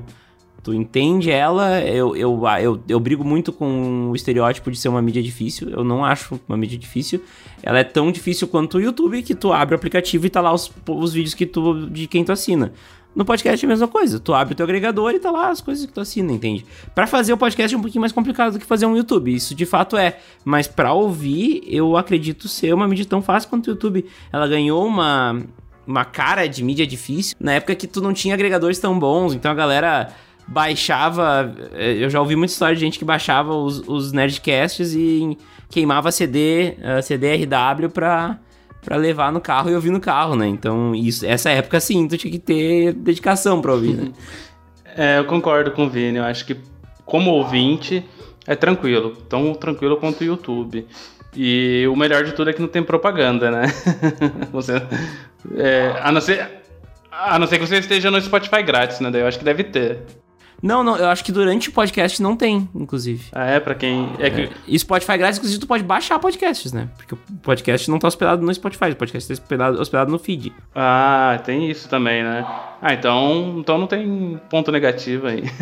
tu entende ela. Eu, eu, ah, eu, eu brigo muito com o estereótipo de ser uma mídia difícil. Eu não acho uma mídia difícil. Ela é tão difícil quanto o YouTube, que tu abre o aplicativo e tá lá os, os vídeos que tu, de quem tu assina. No podcast é a mesma coisa. Tu abre o teu agregador e tá lá as coisas que tu assina, entende? Para fazer o podcast é um pouquinho mais complicado do que fazer um YouTube. Isso de fato é. Mas para ouvir, eu acredito ser uma mídia tão fácil quanto o YouTube. Ela ganhou uma, uma cara de mídia difícil na época que tu não tinha agregadores tão bons. Então a galera baixava. Eh, eu já ouvi muita história de gente que baixava os, os Nerdcasts e queimava CD, uh, eh, CD-RW pra para levar no carro e ouvir no carro, né? Então, isso, essa época sim, tu tinha que ter dedicação pra ouvir, né? *laughs* é, eu concordo com o Vini. Eu acho que como ouvinte é tranquilo, tão tranquilo quanto o YouTube. E o melhor de tudo é que não tem propaganda, né? *laughs* você, é, a, não ser, a não ser que você esteja no Spotify grátis, né? Eu acho que deve ter. Não, não, eu acho que durante o podcast não tem, inclusive. Ah, é? Pra quem. É que... É. E Spotify grátis, inclusive, tu pode baixar podcasts, né? Porque o podcast não tá hospedado no Spotify, o podcast tá hospedado, hospedado no feed. Ah, tem isso também, né? Ah, então, então não tem ponto negativo aí. *laughs*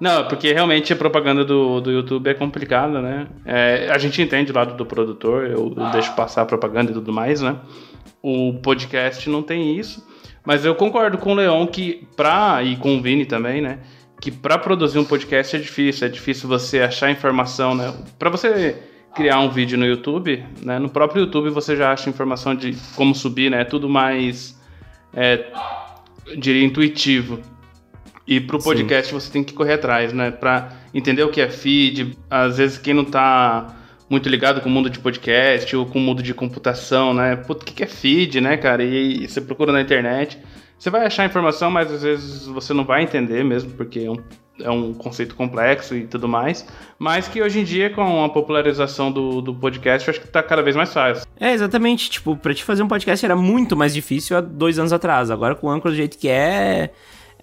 Não, porque realmente a propaganda do, do YouTube é complicada, né? É, a gente entende o lado do produtor, eu, eu deixo passar a propaganda e tudo mais, né? O podcast não tem isso. Mas eu concordo com o Leon que pra, e com o Vini também, né? Que para produzir um podcast é difícil, é difícil você achar informação, né? Para você criar um vídeo no YouTube, né? No próprio YouTube você já acha informação de como subir, né? É tudo mais, é, diria, intuitivo. E pro podcast Sim. você tem que correr atrás, né? Para entender o que é feed. Às vezes quem não tá muito ligado com o mundo de podcast ou com o mundo de computação, né? Puta, o que é feed, né, cara? E, e você procura na internet. Você vai achar informação, mas às vezes você não vai entender mesmo, porque é um, é um conceito complexo e tudo mais. Mas que hoje em dia, com a popularização do, do podcast, eu acho que tá cada vez mais fácil. É, exatamente. Tipo, pra te fazer um podcast era muito mais difícil há dois anos atrás. Agora com o Anchor do jeito que é.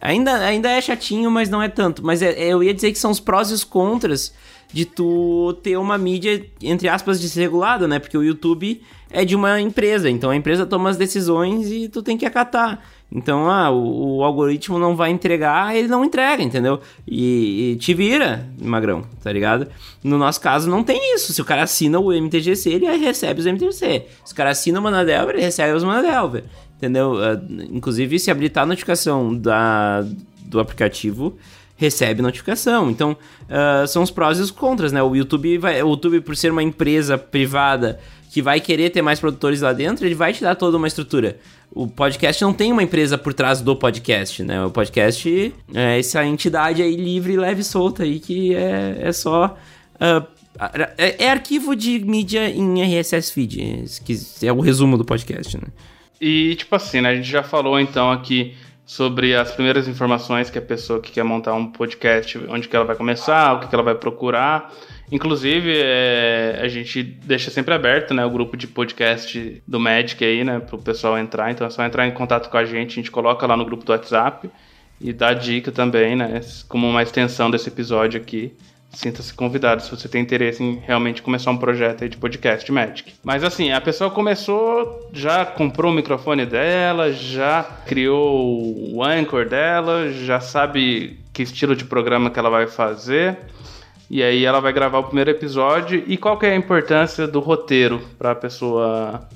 Ainda, ainda é chatinho, mas não é tanto. Mas é, eu ia dizer que são os prós e os contras de tu ter uma mídia, entre aspas, desregulada, né? Porque o YouTube é de uma empresa, então a empresa toma as decisões e tu tem que acatar. Então, ah, o, o algoritmo não vai entregar, ele não entrega, entendeu? E, e, te vira, magrão, tá ligado? No nosso caso, não tem isso. Se o cara assina o MTGC, ele recebe os MTGC. Se o cara assina o Manadelver, ele recebe os Manadelver, entendeu? Uh, inclusive, se habilitar a notificação da, do aplicativo, recebe notificação. Então, uh, são os prós e os contras, né? O YouTube, vai, o YouTube, por ser uma empresa privada que vai querer ter mais produtores lá dentro, ele vai te dar toda uma estrutura. O podcast não tem uma empresa por trás do podcast, né? O podcast é essa entidade aí livre, leve e solta aí que é, é só. Uh, é, é, arquivo de mídia em RSS feed, que é o resumo do podcast, né? E, tipo assim, né? A gente já falou então aqui sobre as primeiras informações que a pessoa que quer montar um podcast, onde que ela vai começar, o que, que ela vai procurar. Inclusive, é, a gente deixa sempre aberto, né, o grupo de podcast do Magic aí, né, para o pessoal entrar. Então é só entrar em contato com a gente, a gente coloca lá no grupo do WhatsApp e dá dica também, né, como uma extensão desse episódio aqui sinta-se convidado se você tem interesse em realmente começar um projeto de podcast Magic. Mas assim, a pessoa começou, já comprou o microfone dela, já criou o Anchor dela, já sabe que estilo de programa que ela vai fazer. E aí ela vai gravar o primeiro episódio. E qual que é a importância do roteiro para a pessoa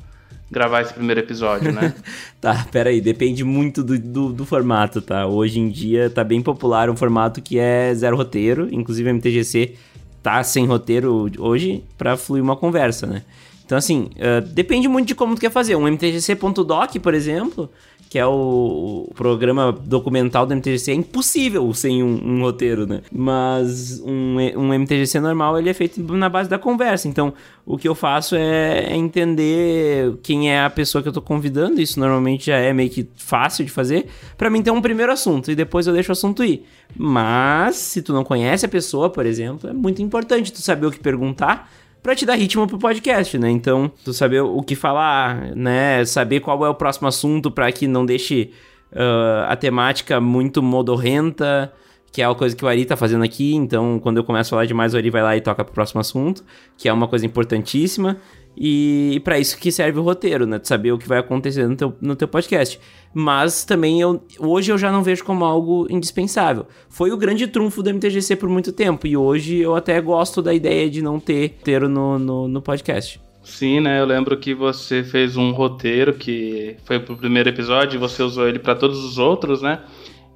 gravar esse primeiro episódio, né? *laughs* tá, peraí, depende muito do, do, do, formato, tá? Hoje em dia tá bem popular um formato que é zero roteiro, inclusive a MTGC tá sem roteiro hoje para fluir uma conversa, né? Então, assim, uh, depende muito de como tu quer fazer. Um MTGC.doc, por exemplo, que é o, o programa documental do MTGC, é impossível sem um, um, roteiro, né? Mas um, um MTGC normal, ele é feito na base da conversa. Então, o que eu faço é, é entender quem é a pessoa que eu tô convidando. Isso normalmente já é meio que fácil de fazer. para mim ter um primeiro assunto e depois eu deixo o assunto ir. Mas, se tu não conhece a pessoa, por exemplo, é muito importante tu saber o que perguntar para te dar ritmo pro podcast, né? Então, tu saber o que falar, né? Saber qual é o próximo assunto para que não deixe uh, a temática muito modorrenta, que é uma coisa que o Ari tá fazendo aqui. Então, quando eu começo a falar demais, o Ari vai lá e toca pro próximo assunto, que é uma coisa importantíssima. E, para isso que serve o roteiro, né? De saber o que vai acontecer no teu, no teu podcast. Mas também eu hoje eu já não vejo como algo indispensável. Foi o grande trunfo do MTGC por muito tempo. E hoje eu até gosto da ideia de não ter roteiro no, no, no podcast. Sim, né? Eu lembro que você fez um roteiro que foi pro primeiro episódio e você usou ele para todos os outros, né?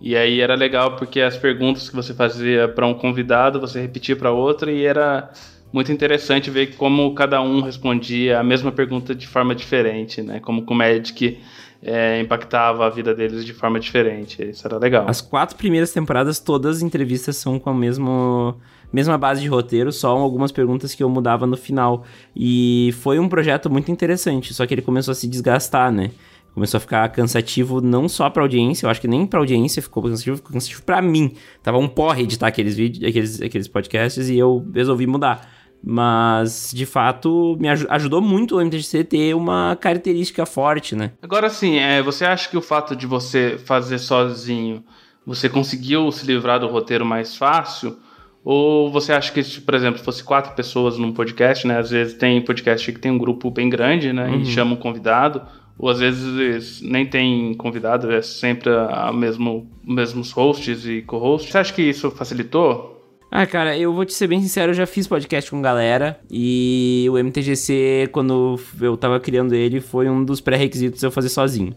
E aí era legal porque as perguntas que você fazia para um convidado, você repetia para outro e era muito interessante ver como cada um respondia a mesma pergunta de forma diferente, né? Como o Magic é, impactava a vida deles de forma diferente. Isso era legal. As quatro primeiras temporadas, todas as entrevistas são com a mesmo, mesma base de roteiro, só algumas perguntas que eu mudava no final. E foi um projeto muito interessante, só que ele começou a se desgastar, né? começou a ficar cansativo não só pra audiência, eu acho que nem pra audiência ficou cansativo, ficou cansativo pra mim. Tava um porre editar aqueles vídeos, aqueles, aqueles podcasts e eu resolvi mudar. Mas, de fato, me aj ajudou muito o MTGC ter uma característica forte, né? Agora, sim, é, você acha que o fato de você fazer sozinho, você conseguiu se livrar do roteiro mais fácil? Ou você acha que, se, por exemplo, fosse quatro pessoas num podcast, né? Às vezes tem podcast que tem um grupo bem grande, né? Uhum. E chama um convidado. Ou às vezes nem tem convidado, é sempre a mesmo, mesmos hosts e co-hosts. Você acha que isso facilitou? Ah, cara, eu vou te ser bem sincero, eu já fiz podcast com galera e o MTGC, quando eu tava criando ele, foi um dos pré-requisitos eu fazer sozinho.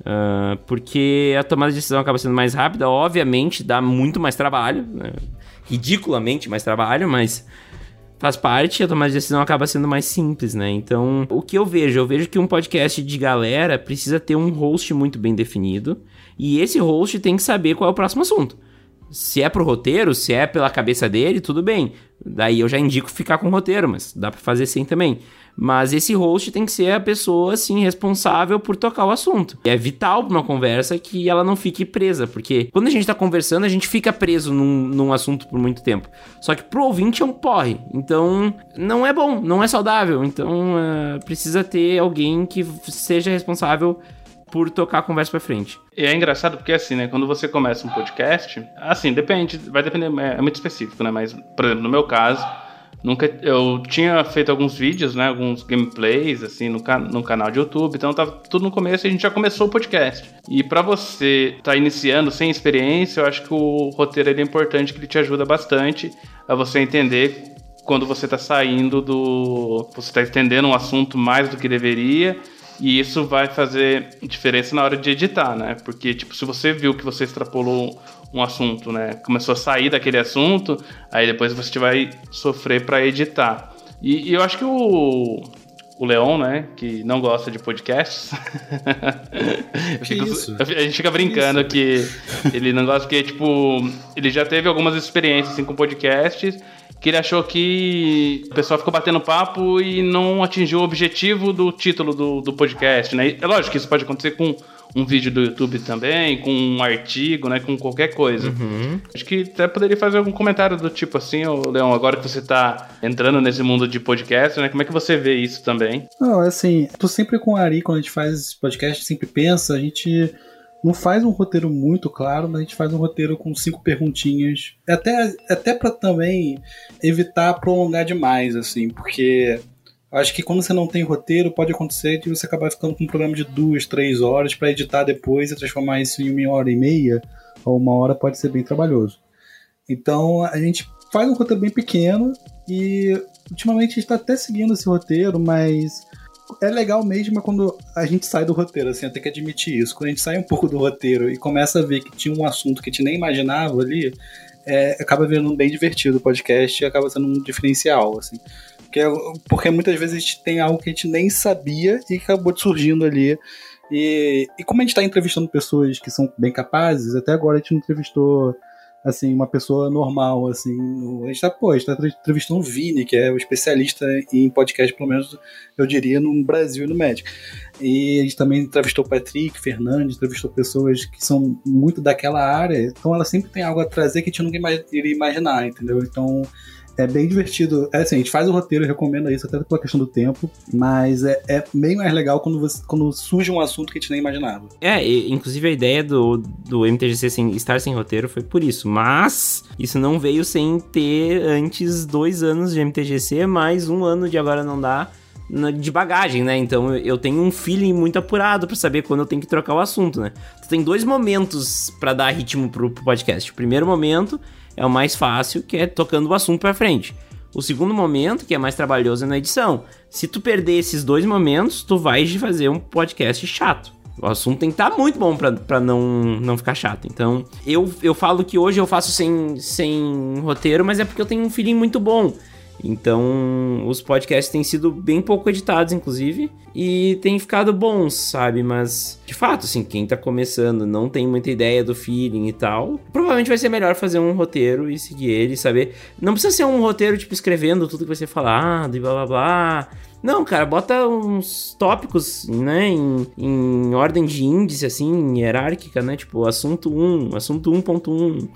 Uh, porque a tomada de decisão acaba sendo mais rápida, obviamente dá muito mais trabalho, né? ridiculamente mais trabalho, mas faz parte, a tomada de decisão acaba sendo mais simples, né? Então, o que eu vejo? Eu vejo que um podcast de galera precisa ter um host muito bem definido e esse host tem que saber qual é o próximo assunto. Se é pro roteiro, se é pela cabeça dele, tudo bem. Daí eu já indico ficar com o roteiro, mas dá para fazer sem também. Mas esse host tem que ser a pessoa, assim, responsável por tocar o assunto. É vital pra uma conversa que ela não fique presa, porque quando a gente tá conversando, a gente fica preso num, num assunto por muito tempo. Só que pro ouvinte é um porre. Então, não é bom, não é saudável. Então, uh, precisa ter alguém que seja responsável por tocar a conversa pra frente. E é engraçado porque, assim, né, quando você começa um podcast, assim, depende, vai depender, é, é muito específico, né, mas, por exemplo, no meu caso, nunca, eu tinha feito alguns vídeos, né, alguns gameplays, assim, no, no canal de YouTube, então tava tudo no começo e a gente já começou o podcast. E para você tá iniciando sem experiência, eu acho que o roteiro é importante, que ele te ajuda bastante a você entender quando você está saindo do. Você está estendendo um assunto mais do que deveria e isso vai fazer diferença na hora de editar, né? Porque, tipo, se você viu que você extrapolou um assunto, né? Começou a sair daquele assunto, aí depois você vai sofrer para editar. E, e, eu acho que o, o Leon, né? Que não gosta de podcasts. *laughs* fico, a gente fica brincando que, que ele não gosta, porque, tipo, ele já teve algumas experiências assim, com podcasts que ele achou que o pessoal ficou batendo papo e não atingiu o objetivo do título do, do podcast, né? É lógico que isso pode acontecer com um vídeo do YouTube também, com um artigo, né? Com qualquer coisa. Uhum. Acho que até poderia fazer algum comentário do tipo assim, ô Leão, agora que você tá entrando nesse mundo de podcast, né? Como é que você vê isso também? Não, assim, tô sempre com o Ari quando a gente faz podcast, sempre pensa, a gente não faz um roteiro muito claro, mas a gente faz um roteiro com cinco perguntinhas. Até, até para também evitar prolongar demais, assim, porque acho que quando você não tem roteiro, pode acontecer de você acabar ficando com um programa de duas, três horas para editar depois e transformar isso em uma hora e meia ou uma hora pode ser bem trabalhoso. Então a gente faz um roteiro bem pequeno e ultimamente a gente está até seguindo esse roteiro, mas é legal mesmo quando a gente sai do roteiro, assim, eu tenho que admitir isso. Quando a gente sai um pouco do roteiro e começa a ver que tinha um assunto que a gente nem imaginava ali, é, acaba virando bem divertido o podcast e acaba sendo um diferencial, assim. Porque, porque muitas vezes a gente tem algo que a gente nem sabia e acabou surgindo ali. E, e como a gente está entrevistando pessoas que são bem capazes, até agora a gente não entrevistou assim, uma pessoa normal, assim. A gente tá, a gente tá entrevistando o Vini, que é o especialista em podcast, pelo menos, eu diria, no Brasil e no médico. E a gente também entrevistou o Patrick Fernandes, entrevistou pessoas que são muito daquela área, então ela sempre tem algo a trazer que a gente nunca iria imaginar, entendeu? Então é bem divertido. É assim, a gente faz o roteiro, recomenda isso, até pela questão do tempo, mas é, é bem mais legal quando, você, quando surge um assunto que a gente nem imaginava. É, e, inclusive a ideia do, do MTGC sem, estar sem roteiro foi por isso, mas isso não veio sem ter antes dois anos de MTGC, mais um ano de agora não dá de bagagem, né? Então eu tenho um feeling muito apurado para saber quando eu tenho que trocar o assunto, né? Tu tem dois momentos para dar ritmo pro, pro podcast. O primeiro momento é o mais fácil, que é tocando o assunto para frente. O segundo momento, que é mais trabalhoso, é na edição. Se tu perder esses dois momentos, tu vai fazer um podcast chato. O assunto tem que estar tá muito bom para não, não ficar chato. Então, eu, eu falo que hoje eu faço sem, sem roteiro, mas é porque eu tenho um feeling muito bom. Então, os podcasts têm sido bem pouco editados, inclusive, e têm ficado bons, sabe? Mas, de fato, assim, quem tá começando não tem muita ideia do feeling e tal, provavelmente vai ser melhor fazer um roteiro e seguir ele, saber. Não precisa ser um roteiro, tipo, escrevendo tudo que vai ser falado e blá blá blá. Não, cara, bota uns tópicos, né, em, em ordem de índice, assim, hierárquica, né? Tipo, assunto 1, assunto 1.1.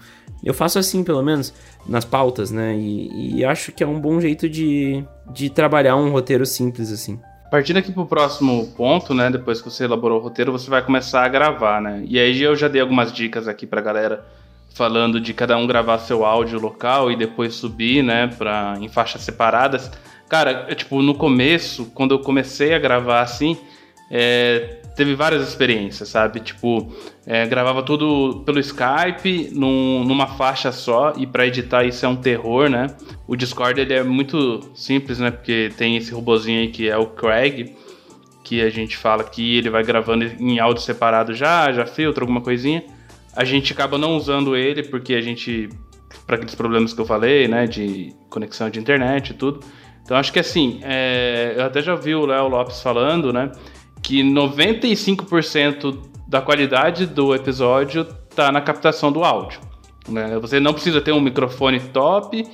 Eu faço assim, pelo menos nas pautas, né? E, e, acho que é um bom jeito de, de trabalhar um roteiro simples assim. Partindo aqui pro próximo ponto, né? Depois que você elaborou o roteiro, você vai começar a gravar, né? E aí eu já dei algumas dicas aqui pra galera falando de cada um gravar seu áudio local e depois subir, né, pra, em faixas separadas. Cara, eu, tipo, no começo, quando eu comecei a gravar assim, é, teve várias experiências, sabe? Tipo, é, gravava tudo pelo Skype, num, numa faixa só, e para editar isso é um terror, né? O Discord ele é muito simples, né? Porque tem esse robozinho aí que é o Craig, que a gente fala que ele vai gravando em áudio separado já, já filtra alguma coisinha. A gente acaba não usando ele porque a gente para aqueles problemas que eu falei, né, de conexão de internet e tudo. Então acho que assim, é, eu até já vi o Léo Lopes falando, né, que 95% da qualidade do episódio está na captação do áudio. Né? Você não precisa ter um microfone top,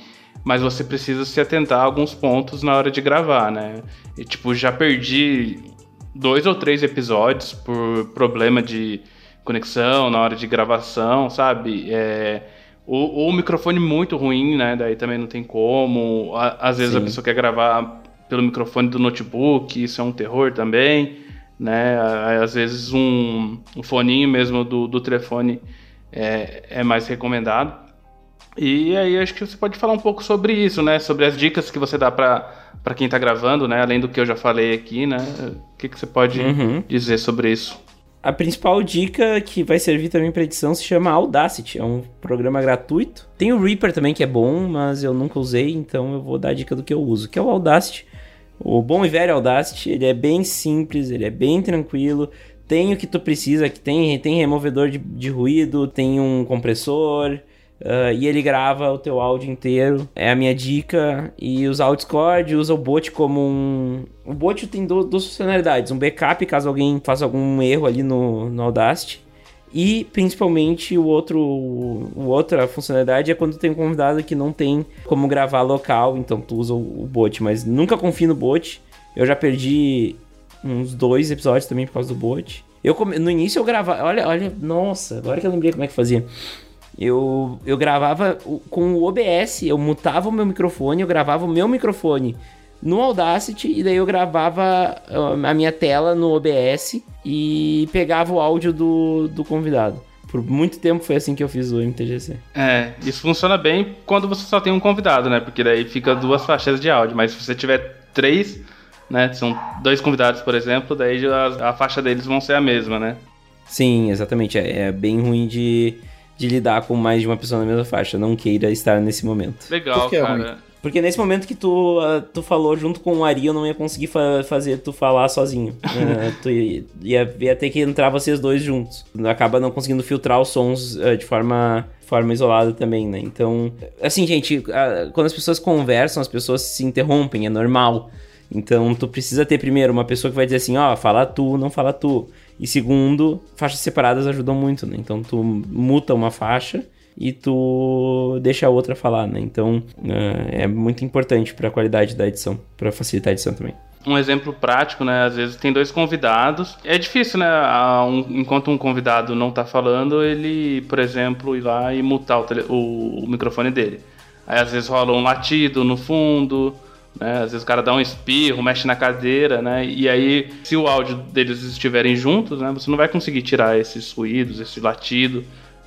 mas você precisa se atentar a alguns pontos na hora de gravar, né? E, tipo, já perdi dois ou três episódios por problema de conexão na hora de gravação, sabe? É, ou, o microfone muito ruim, né? Daí também não tem como. às vezes Sim. a pessoa quer gravar pelo microfone do notebook, isso é um terror também né? Às vezes um, um foninho mesmo do, do telefone é, é mais recomendado. E aí acho que você pode falar um pouco sobre isso, né? Sobre as dicas que você dá para quem está gravando, né? Além do que eu já falei aqui, né? O que, que você pode uhum. dizer sobre isso? A principal dica que vai servir também para edição se chama Audacity. É um programa gratuito. Tem o Reaper também que é bom, mas eu nunca usei, então eu vou dar a dica do que eu uso, que é o Audacity. O bom e velho Audacity, ele é bem simples, ele é bem tranquilo, tem o que tu precisa, que tem, tem removedor de, de ruído, tem um compressor, uh, e ele grava o teu áudio inteiro. É a minha dica. E usar o Discord, usa o bot como um... O bot tem duas funcionalidades, um backup caso alguém faça algum erro ali no, no Audacity, e principalmente o outro, o outra funcionalidade é quando tem um convidado que não tem como gravar local, então tu usa o, bot, mas nunca confio no bot. Eu já perdi uns dois episódios também por causa do bot. Eu no início eu gravava, olha, olha, nossa, agora que eu lembrei como é que fazia. Eu, eu gravava com o OBS, eu mutava o meu microfone, eu gravava o meu microfone no Audacity e daí eu gravava ah, a minha tela no OBS e pegava o áudio do, do convidado. Por muito tempo foi assim que eu fiz o MTGC. É, isso funciona bem quando você só tem um convidado, né? Porque daí fica duas faixas de áudio. Mas se você tiver três, né? São dois convidados, por exemplo, daí a, a faixa deles vão ser a mesma, né? Sim, exatamente. É, é bem ruim de, de lidar com mais de uma pessoa na mesma faixa. Não queira estar nesse momento. Legal, é cara. É porque nesse momento que tu, uh, tu falou junto com o Ari, eu não ia conseguir fa fazer tu falar sozinho. uh, *laughs* tu ia, ia, ia, ter que entrar vocês dois juntos. Acaba não conseguindo filtrar os sons uh, de forma, forma isolada também, né? Então, assim, gente, quando as pessoas conversam, as pessoas se interrompem, é normal. Então, tu precisa ter primeiro uma pessoa que vai dizer assim, ó, oh, fala tu, não fala tu. E segundo, faixas separadas ajudam muito, né? Então tu muta uma faixa e tu deixa a outra falar, né? Então uh, é muito importante para a qualidade da edição, para facilitar a edição também um exemplo prático, né? Às vezes tem dois convidados. É difícil, né? Um, enquanto um convidado não tá falando, ele, por exemplo, ir lá e mutar o, tele, o, o, microfone dele. Aí às vezes rola um latido no fundo, né? Às vezes o cara dá um espirro, mexe na cadeira, né? E aí, se o áudio deles estiverem juntos, né? Você não vai conseguir tirar esses ruídos, esse latido.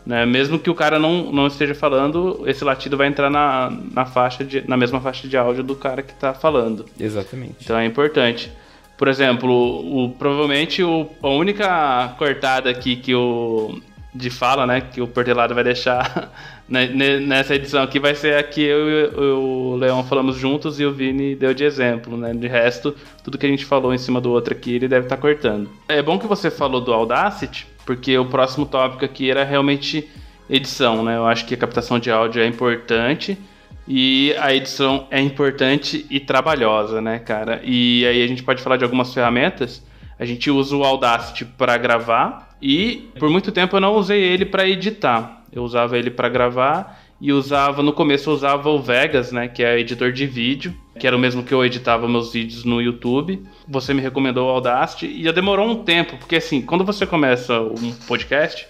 Né? Mesmo que o cara não, não esteja falando, esse latido vai entrar na, na, faixa de, na mesma faixa de áudio do cara que está falando. Exatamente. Então é importante. Por exemplo, o, provavelmente o, a única cortada aqui que o de fala, né, que o Portelado vai deixar *laughs* nessa edição aqui vai ser a que eu e o Leão falamos juntos e o Vini deu de exemplo, né? De resto, tudo que a gente falou em cima do outro aqui, ele deve estar tá cortando. É bom que você falou do Audacity, porque o próximo tópico aqui era realmente edição, né? Eu acho que a captação de áudio é importante e a edição é importante e trabalhosa, né, cara? E aí a gente pode falar de algumas ferramentas. A gente usa o Audacity para gravar e por muito tempo eu não usei ele para editar. Eu usava ele para gravar e usava no começo eu usava o Vegas, né, que é editor de vídeo, que era o mesmo que eu editava meus vídeos no YouTube. Você me recomendou o Audacity e já demorou um tempo, porque assim, quando você começa um podcast,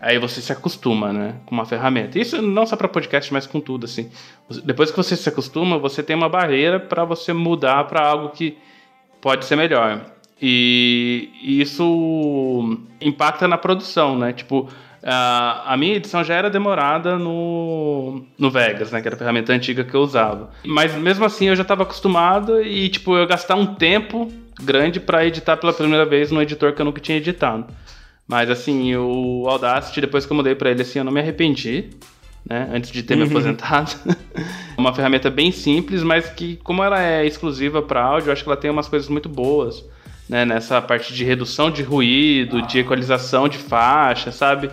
aí você se acostuma, né, com uma ferramenta. Isso não só para podcast, mas com tudo assim. Depois que você se acostuma, você tem uma barreira para você mudar para algo que pode ser melhor. E isso impacta na produção, né? Tipo, a, a minha edição já era demorada no, no Vegas, né? Que era a ferramenta antiga que eu usava. Mas mesmo assim eu já estava acostumado e, tipo, eu gastar um tempo grande para editar pela primeira vez num editor que eu nunca tinha editado. Mas assim, o Audacity, depois que eu mudei para ele, assim, eu não me arrependi, né? Antes de ter me uhum. aposentado. *laughs* uma ferramenta bem simples, mas que, como ela é exclusiva para áudio, eu acho que ela tem umas coisas muito boas, né? Nessa parte de redução de ruído, de equalização de faixa, sabe?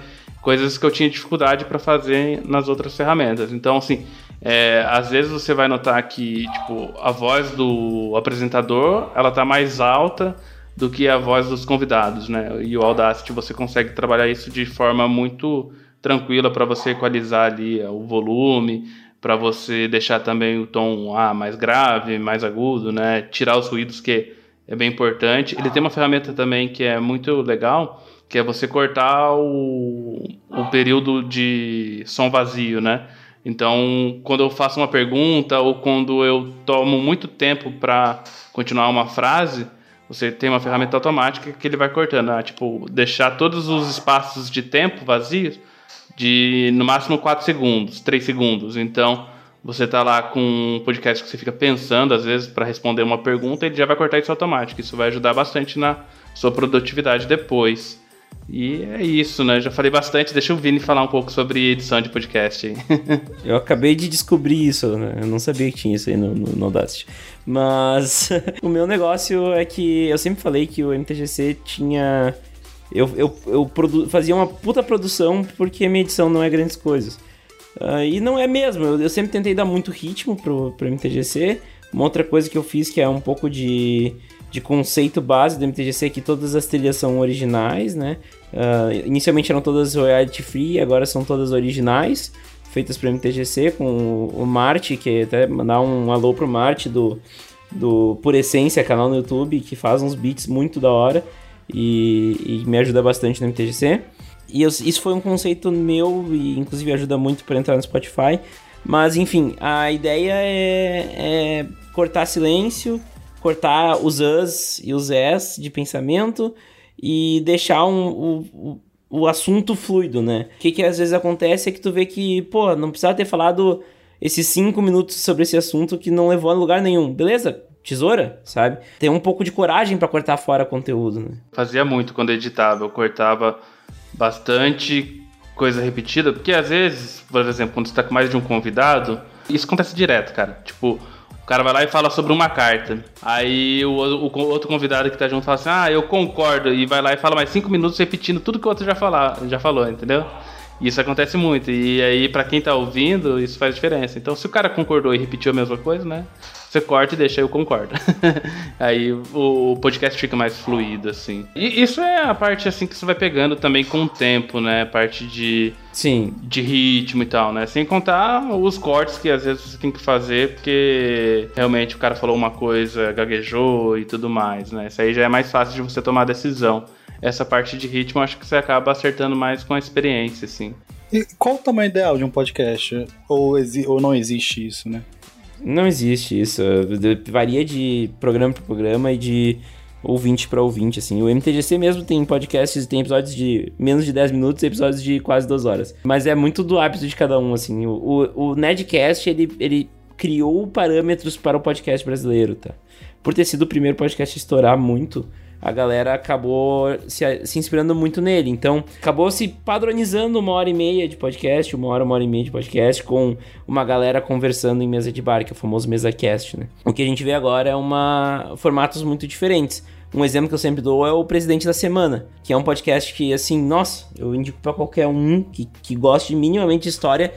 Coisas que eu tinha dificuldade para fazer nas outras ferramentas. Então, assim, é, às vezes você vai notar que tipo, a voz do apresentador ela tá mais alta do que a voz dos convidados, né? E o Audacity você consegue trabalhar isso de forma muito tranquila para você equalizar ali é, o volume, para você deixar também o tom ah, mais grave, mais agudo, né? Tirar os ruídos que é bem importante. Ele tem uma ferramenta também que é muito legal, que é você cortar o, o período de som vazio, né? Então, quando eu faço uma pergunta ou quando eu tomo muito tempo para continuar uma frase, você tem uma ferramenta automática que ele vai cortando, né? tipo, deixar todos os espaços de tempo vazios de no máximo 4 segundos, 3 segundos. Então, você tá lá com um podcast que você fica pensando às vezes para responder uma pergunta, ele já vai cortar isso automático. Isso vai ajudar bastante na sua produtividade depois. E é isso, né? Já falei bastante. Deixa o Vini falar um pouco sobre edição de podcast. *laughs* eu acabei de descobrir isso, né? Eu não sabia que tinha isso aí no, no, no Audacity. Mas *laughs* o meu negócio é que eu sempre falei que o MTGC tinha. Eu, eu, eu fazia uma puta produção porque a minha edição não é grandes coisas. Uh, e não é mesmo, eu, eu, sempre tentei dar muito ritmo pro, pro MTGC. Uma outra coisa que eu fiz que é um pouco de de conceito base do MTGC é que todas as trilhas são originais, né? Uh, inicialmente eram todas royalty free, agora são todas originais, feitas para MTGC, com o, o Marte, que até mandar um alô pro Marte do, do Por Essência, canal no YouTube, que faz uns beats muito da hora e, e me ajuda bastante no MTGC. E eu, isso foi um conceito meu e inclusive ajuda muito para entrar no Spotify. Mas enfim, a ideia é, é cortar silêncio, cortar os us e os es de pensamento e deixar um, o, o, assunto fluido, né? O que, que às vezes acontece é que tu vê que, pô, não precisava ter falado esses cinco minutos sobre esse assunto que não levou a lugar nenhum. Beleza, tesoura, sabe? Tem um pouco de coragem para cortar fora conteúdo, né? Fazia muito quando editava, eu cortava bastante coisa repetida, porque às vezes, por exemplo, quando você tá com mais de um convidado, isso acontece direto, cara. Tipo, cara vai lá e fala sobre uma carta. Aí o, o, o, outro convidado que tá junto fala assim: Ah, eu concordo. E vai lá e fala mais cinco minutos repetindo tudo que o outro já, falar, já falou, entendeu? Isso acontece muito. E aí, para quem tá ouvindo, isso faz diferença. Então, se o cara concordou e repetiu a mesma coisa, né? Você corta e deixa, eu concordo. *laughs* aí o podcast fica mais fluido, assim. E isso é a parte, assim, que você vai pegando também com o tempo, né? A parte de... Sim. De ritmo e tal, né? Sem contar os cortes que às vezes você tem que fazer, porque realmente o cara falou uma coisa, gaguejou e tudo mais, né? Isso aí já é mais fácil de você tomar decisão. Essa parte de ritmo, acho que você acaba acertando mais com a experiência, assim. E qual o tamanho ideal de um podcast? Ou, ou não existe isso, né? Não existe isso. Varia de programa para programa e de ouvinte para ouvinte, assim. O MTGC mesmo tem podcasts, tem episódios de menos de 10 minutos e episódios de quase 2 horas. Mas é muito do hábito de cada um, assim. O, o, o Nedcast, ele, ele criou parâmetros para o podcast brasileiro, tá? Por ter sido o primeiro podcast a estourar muito, a galera acabou se, se inspirando muito nele. Então, acabou se padronizando uma hora e meia de podcast, uma hora, uma hora e meia de podcast, com uma galera conversando em mesa de bar, que é o famoso mesa cast, né? O que a gente vê agora é uma formatos muito diferentes. Um exemplo que eu sempre dou é o Presidente da Semana, que é um podcast que, assim, nossa, eu indico para qualquer um que, que goste minimamente de história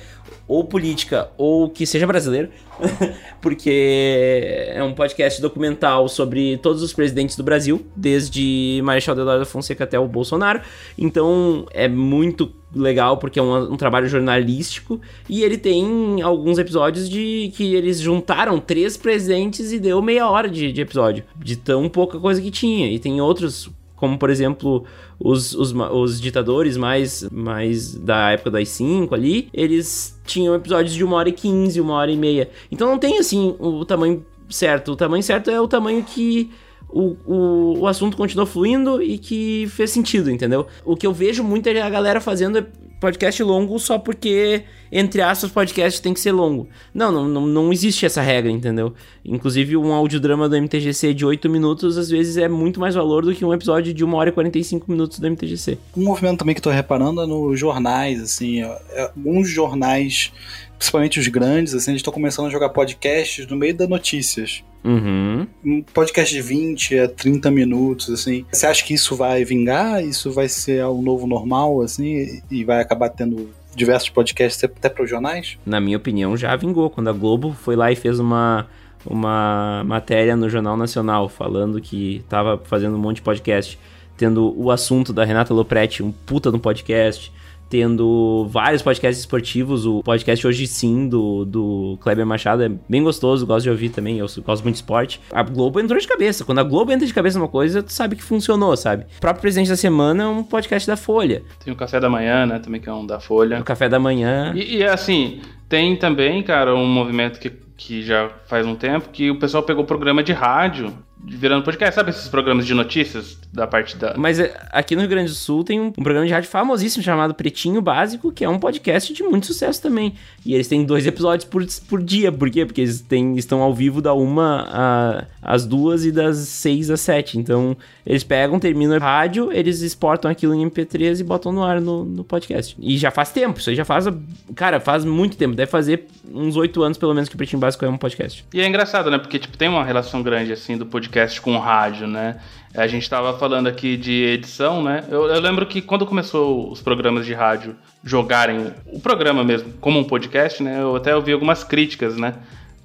ou política ou que seja brasileiro, *laughs* porque é um podcast documental sobre todos os presidentes do Brasil, desde Marechal Deodoro da Fonseca até o Bolsonaro. Então é muito legal porque é um, um, trabalho jornalístico e ele tem alguns episódios de que eles juntaram três presentes e deu meia hora de, de episódio, de tão pouca coisa que tinha. E tem outros como por exemplo os, os, os ditadores mais, mais da época das 5 ali, eles tinham episódios de uma hora e 15, uma hora e meia. Então não tem assim o tamanho certo. O tamanho certo é o tamanho que o, o, o assunto continuou fluindo e que fez sentido, entendeu? O que eu vejo muito é a galera fazendo podcast longo só porque, entre aspas, podcast tem que ser longo. Não, não, não, não existe essa regra, entendeu? Inclusive, um audiodrama do MTGC de 8 minutos, às vezes, é muito mais valor do que um episódio de 1 hora e 45 minutos do MTGC. Um movimento também que eu tô reparando é nos jornais, assim, é, alguns jornais principalmente os grandes, assim, eles estão começando a jogar podcasts no meio das notícias. Uhum. Um podcast de 20 a 30 minutos, assim. Você acha que isso vai vingar? Isso vai ser o novo normal, assim? E vai acabar tendo diversos podcasts até para os jornais? Na minha opinião, já vingou. Quando a Globo foi lá e fez uma, uma matéria no Jornal Nacional falando que estava fazendo um monte de podcast, tendo o assunto da Renata Lopretti, um puta no podcast tendo vários podcasts esportivos. O podcast Hoje Sim, do, do Kleber Machado, é bem gostoso, gosto de ouvir também, eu gosto muito de esporte. A Globo entrou de cabeça. Quando a Globo entra de cabeça numa coisa, tu sabe que funcionou, sabe? O próprio Presidente da Semana é um podcast da Folha. Tem o Café da Manhã, né, também que é um da Folha. O Café da Manhã. E, e assim, tem também, cara, um movimento que, que já faz um tempo, que o pessoal pegou programa de rádio virando podcast. Sabe esses programas de notícias da parte da. Mas é, aqui no Rio Grande do Sul tem um, um, programa de rádio famosíssimo chamado Pretinho Básico, que é um podcast de muito sucesso também. E eles têm dois episódios por, por dia. Por quê? Porque eles têm, estão ao vivo da uma a, às duas e das seis às sete. Então, eles pegam, terminam a rádio, eles exportam aquilo em MP3 e botam no ar no, no podcast. E já faz tempo, isso aí já faz. Cara, faz muito tempo. Deve fazer uns oito anos, pelo menos, que o Pretinho Básico é um podcast. E é engraçado, né? Porque, tipo, tem uma relação grande, assim, do podcast com rádio, né? A gente estava falando aqui de edição, né? Eu, eu, lembro que quando começou os programas de rádio jogarem o programa mesmo como um podcast, né? Eu até ouvi algumas críticas, né?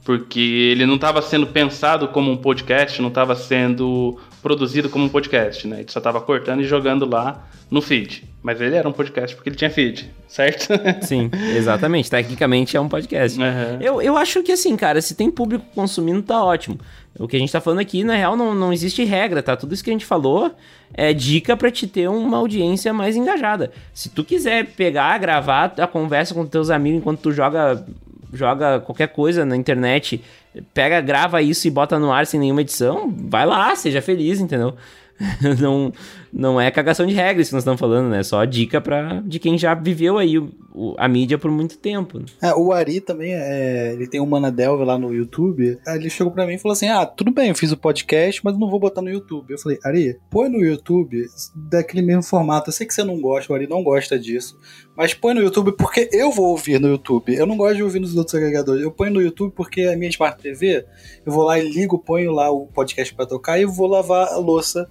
Porque ele não estava sendo pensado como um podcast, não estava sendo produzido como um podcast, né? Ele só estava cortando e jogando lá no feed. Mas ele era um podcast porque ele tinha feed, certo? *laughs* Sim, exatamente. Tecnicamente é um podcast. Uhum. Eu, eu acho que assim, cara, se tem público consumindo, tá ótimo. O que a gente tá falando aqui, na real, não, não existe regra, tá? Tudo isso que a gente falou é dica para te ter uma audiência mais engajada. Se tu quiser pegar, gravar a conversa com teus amigos enquanto tu joga joga qualquer coisa na internet, pega, grava isso e bota no ar sem nenhuma edição, vai lá, seja feliz, entendeu? *laughs* não, não é cagação de regras que nós estamos falando, né? Só dica pra, de quem já viveu aí o, o, a mídia por muito tempo. Né? É, o Ari também, é, ele tem o Mana Delve lá no YouTube. Ele chegou pra mim e falou assim: Ah, tudo bem, eu fiz o podcast, mas não vou botar no YouTube. Eu falei, Ari, põe no YouTube daquele mesmo formato. Eu sei que você não gosta, o Ari não gosta disso, mas põe no YouTube porque eu vou ouvir no YouTube. Eu não gosto de ouvir nos outros agregadores. Eu ponho no YouTube porque a minha Smart TV, eu vou lá e ligo, ponho lá o podcast para tocar e vou lavar a louça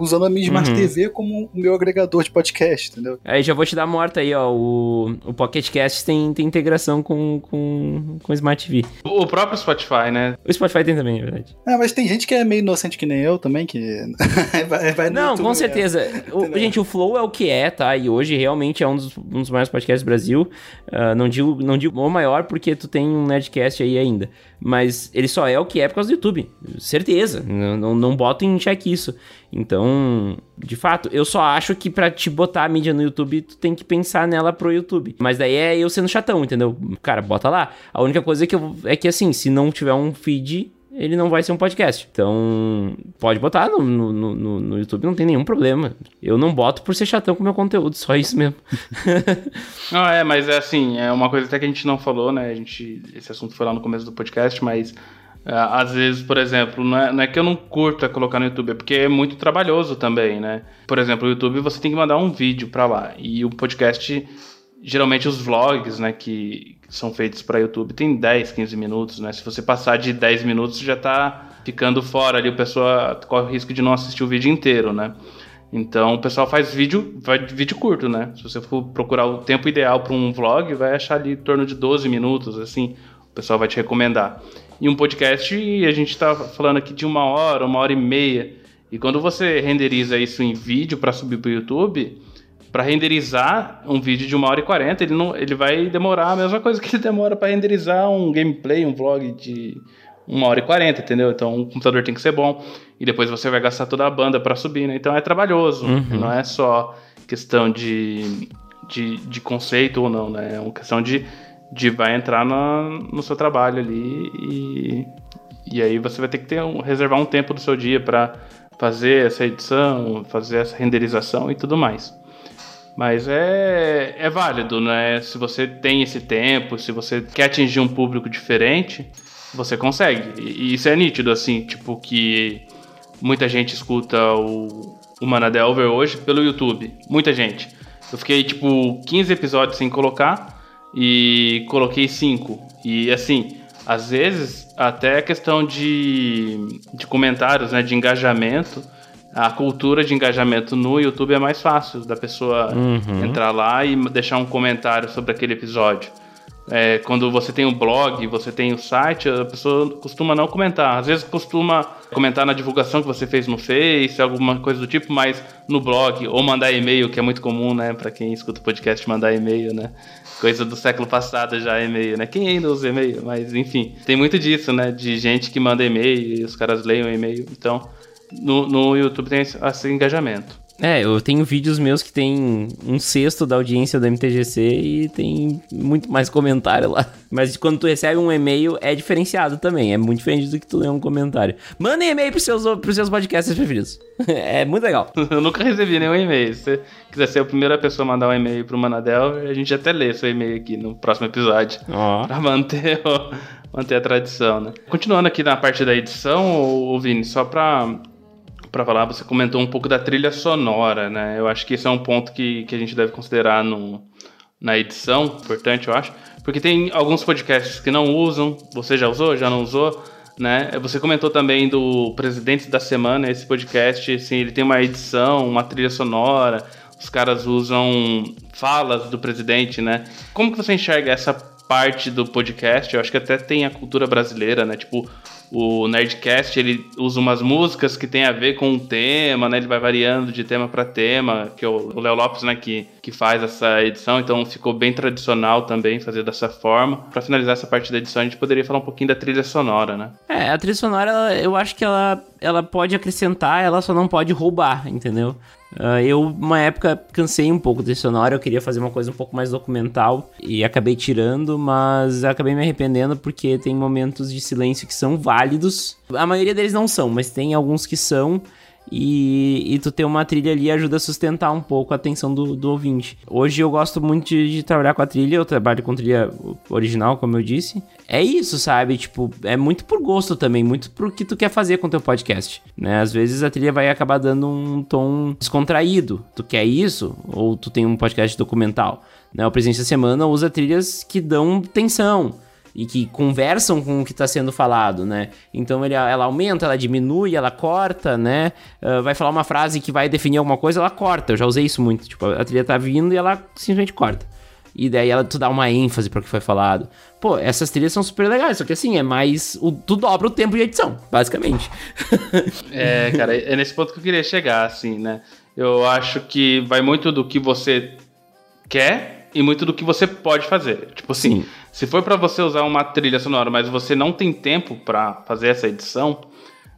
usando a minha Smart uhum. TV como o meu agregador de podcast, entendeu? Aí já vou te dar morta aí, ó. O, o Pocket Cast tem, tem integração com, com, com Smart TV. O próprio Spotify, né? O Spotify tem também, é verdade. É, mas tem gente que é meio inocente que nem eu também, que *laughs* vai, vai Não, com certeza. *laughs* O, gente, o Flow é o que é, tá? E hoje realmente é um dos, um dos maiores podcasts do Brasil. Uh, não, digo, não digo o maior porque tu tem um Nerdcast aí ainda. Mas ele só é o que é por causa do YouTube. Certeza. Não, não, não boto em xeque isso. Então, de fato, eu só acho que para te botar a mídia no YouTube, tu tem que pensar nela pro YouTube. Mas daí é eu sendo chatão, entendeu? Cara, bota lá. A única coisa é que, eu, é que assim, se não tiver um feed, ele não vai ser um podcast. Então, pode botar no, no, no, no, YouTube, não tem nenhum problema. Eu não boto por ser chatão com o meu conteúdo, só isso mesmo. não, *laughs* é, mas é assim, é uma coisa até que a gente não falou, né? A gente, esse assunto foi lá no começo do podcast, mas às vezes, por exemplo, não é, não é, que eu não curta colocar no YouTube, é porque é muito trabalhoso também, né? Por exemplo, o YouTube você tem que mandar um vídeo para lá. E o podcast, geralmente os vlogs, né, que, são feitos para YouTube tem 10, 15 minutos, né? Se você passar de 10 minutos, já está ficando fora ali, o pessoal corre o risco de não assistir o vídeo inteiro, né? Então o pessoal faz vídeo, vai vídeo curto, né? Se você for procurar o tempo ideal para um vlog, vai achar ali em torno de 12 minutos, assim, o pessoal vai te recomendar. E um podcast, a gente está falando aqui de uma hora, uma hora e meia. E quando você renderiza isso em vídeo para subir para o YouTube, para renderizar um vídeo de uma hora e quarenta, ele, não, ele vai demorar a mesma coisa *laughs* que ele demora para renderizar um gameplay, um vlog de uma hora e quarenta, entendeu? Então o computador tem que ser bom e depois você vai gastar toda a banda para subir, né? Então é trabalhoso, uhum. não é só questão de, de, de, conceito ou não, né? É uma questão de, de vai entrar no, no seu trabalho ali e, e aí você vai ter que ter um, reservar um tempo do seu dia para fazer essa edição, fazer essa renderização e tudo mais. Mas é, é válido, né? Se você tem esse tempo, se você quer atingir um público diferente, você consegue. E isso é nítido, assim, tipo que muita gente escuta o, o Manadelver hoje pelo YouTube. Muita gente. Eu fiquei, tipo, 15 episódios sem colocar e coloquei 5. E, assim, às vezes, até a questão de, de comentários, né, de engajamento a cultura de engajamento no YouTube é mais fácil da pessoa uhum. entrar lá e deixar um comentário sobre aquele episódio. É, quando você tem o um blog, você tem o um site, a pessoa costuma não comentar. Às vezes costuma comentar na divulgação que você fez no Face, alguma coisa do tipo, mas no blog, ou mandar e-mail, que é muito comum, né? Para quem escuta o podcast, mandar e-mail, né? Coisa do século passado já, e-mail, né? Quem ainda usa e-mail? Mas enfim, tem muito disso, né? De gente que manda e-mail e os caras o e-mail. Então, no, no YouTube tem esse engajamento. É, eu tenho vídeos meus que tem um sexto da audiência do MTGC e tem muito mais comentário lá. Mas quando tu recebe um e-mail, é diferenciado também. É muito diferente do que tu lê um comentário. Manda e-mail pros seus, pros seus podcasts preferidos. *laughs* é muito legal. *laughs* eu nunca recebi nenhum e-mail. Se você quiser ser a primeira pessoa a mandar um e-mail pro Manadel, a gente até lê seu e-mail aqui no próximo episódio. Ó. Oh. *laughs* Pra manter, manter a tradição, né? Continuando aqui na parte da edição, ô, Vini, só pra para falar, você comentou um pouco da trilha sonora, né? Eu acho que esse é um ponto que, que a gente deve considerar no, na edição, importante, eu acho. Porque tem alguns podcasts que não usam, você já usou, já não usou, né? Você comentou também do Presidente da Semana, esse podcast, assim, ele tem uma edição, uma trilha sonora, os caras usam falas do presidente, né? Como que você enxerga essa parte do podcast? Eu acho que até tem a cultura brasileira, né? Tipo, o Nerdcast ele usa umas músicas que tem a ver com o tema, né? Ele vai variando de tema para tema, que é o Léo Lopes, né, que, que faz essa edição, então ficou bem tradicional também fazer dessa forma. Para finalizar essa parte da edição, a gente poderia falar um pouquinho da trilha sonora, né? É, a trilha sonora, eu acho que ela, ela pode acrescentar, ela só não pode roubar, entendeu? Uh, eu, uma época, cansei um pouco desse sonoro, eu queria fazer uma coisa um pouco mais documental e acabei tirando, mas acabei me arrependendo porque tem momentos de silêncio que são válidos. A maioria deles não são, mas tem alguns que são. E, e tu ter uma trilha ali ajuda a sustentar um pouco a atenção do, do ouvinte. Hoje eu gosto muito de, de, trabalhar com a trilha, eu trabalho com trilha original, como eu disse. É isso, sabe? Tipo, é muito por gosto também, muito por que tu quer fazer com teu podcast, né? Às vezes a trilha vai acabar dando um tom descontraído. Tu quer isso? Ou tu tem um podcast documental? Né? O Presença Semana usa trilhas que dão tensão e que conversam com o que está sendo falado, né? Então ele, ela aumenta, ela diminui, ela corta, né? Uh, vai falar uma frase que vai definir alguma coisa, ela corta. Eu já usei isso muito. Tipo, a trilha tá vindo e ela simplesmente corta. E daí ela tu dá uma ênfase para o que foi falado. Pô, essas trilhas são super legais, só que assim, é mais. O, tu dobra o tempo de edição, basicamente. *laughs* é, cara, é nesse ponto que eu queria chegar, assim, né? Eu acho que vai muito do que você quer e muito do que você pode fazer. Tipo assim, Sim. se for para você usar uma trilha sonora, mas você não tem tempo para fazer essa edição,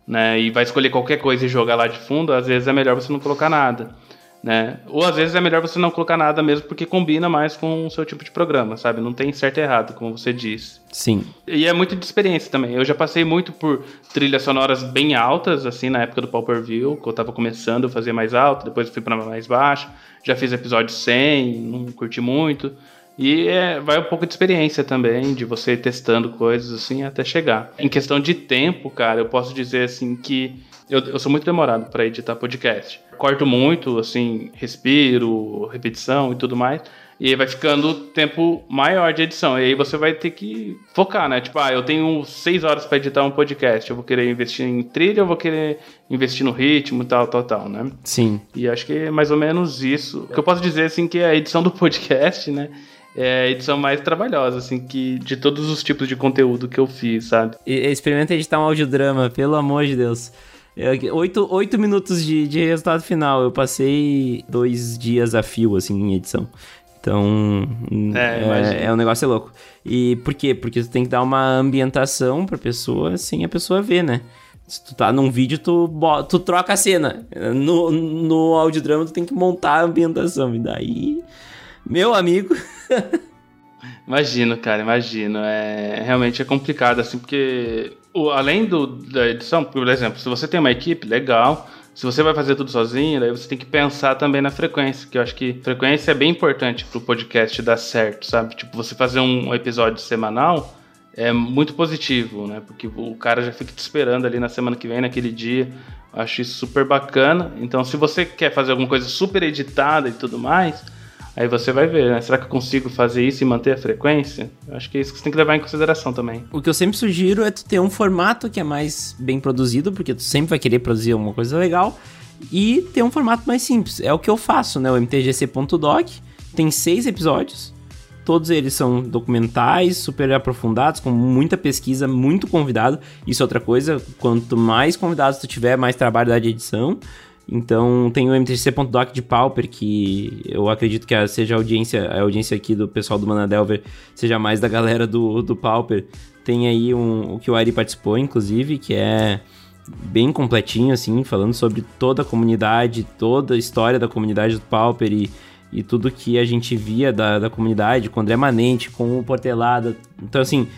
né, e vai escolher qualquer coisa e jogar lá de fundo, às vezes é melhor você não colocar nada né? Ou às vezes é melhor você não colocar nada mesmo porque combina mais com o seu tipo de programa, sabe? Não tem certo e errado, como você disse. Sim. E é muito de experiência também. Eu já passei muito por trilhas sonoras bem altas, assim, na época do Pau Per View, que eu tava começando, eu fazia mais alto, depois eu fui para mais baixo. Já fiz episódio 100, não curti muito. E é, vai um pouco de experiência também, de você testando coisas assim até chegar. Em questão de tempo, cara, eu posso dizer assim que eu, eu sou muito demorado para editar podcast. Corto muito, assim, respiro, repetição e tudo mais. E aí vai ficando tempo maior de edição. E aí você vai ter que focar, né? Tipo, ah, eu tenho seis horas para editar um podcast. Eu vou querer investir em trilha, eu vou querer investir no ritmo, tal, tal, tal, né? Sim. E acho que é mais ou menos isso. O que eu posso dizer, assim, que a edição do podcast, né? é a edição mais trabalhosa, assim, que de todos os tipos de conteúdo que eu fiz, sabe? E, experimenta editar um audiodrama, pelo amor de Deus. Oito, oito minutos de, de resultado final. Eu passei dois dias a fio, assim, em edição. Então, é, é, é, um negócio louco. E por quê? Porque tu tem que dar uma ambientação pra pessoa sem a pessoa ver, né? Se tu tá num vídeo, tu, tu troca a cena. No, no audiodrama, tu tem que montar a ambientação. E daí, meu amigo. *laughs* imagino, cara, imagino. É, realmente é complicado, assim, porque o, além do, da edição, por exemplo, se você tem uma equipe, legal. Se você vai fazer tudo sozinho, daí você tem que pensar também na frequência, que eu acho que frequência é bem importante pro podcast dar certo, sabe? Tipo, você fazer um episódio semanal é muito positivo, né? Porque o cara já fica te esperando ali na semana que vem, naquele dia. Acho isso super bacana. Então, se você quer fazer alguma coisa super editada e tudo mais, Aí você vai ver, né? Será que eu consigo fazer isso e manter a frequência? Eu acho que é isso que você tem que levar em consideração também. O que eu sempre sugiro é tu ter um formato que é mais bem produzido, porque tu sempre vai querer produzir alguma coisa legal, e ter um formato mais simples. É o que eu faço, né? O mtgc.doc tem seis episódios. Todos eles são documentais, super aprofundados, com muita pesquisa, muito convidado. Isso é outra coisa, quanto mais convidados tu tiver, mais trabalho dá de edição. Então tem o mtc.doc de Pauper, que eu acredito que seja a audiência, a audiência aqui do pessoal do Manadelver seja mais da galera do, do Pauper. Tem aí um, o que o Ari participou, inclusive, que é bem completinho, assim, falando sobre toda a comunidade, toda a história da comunidade do Pauper e, e tudo que a gente via da, da comunidade, com o André Manente, com o Portelada. Então, assim,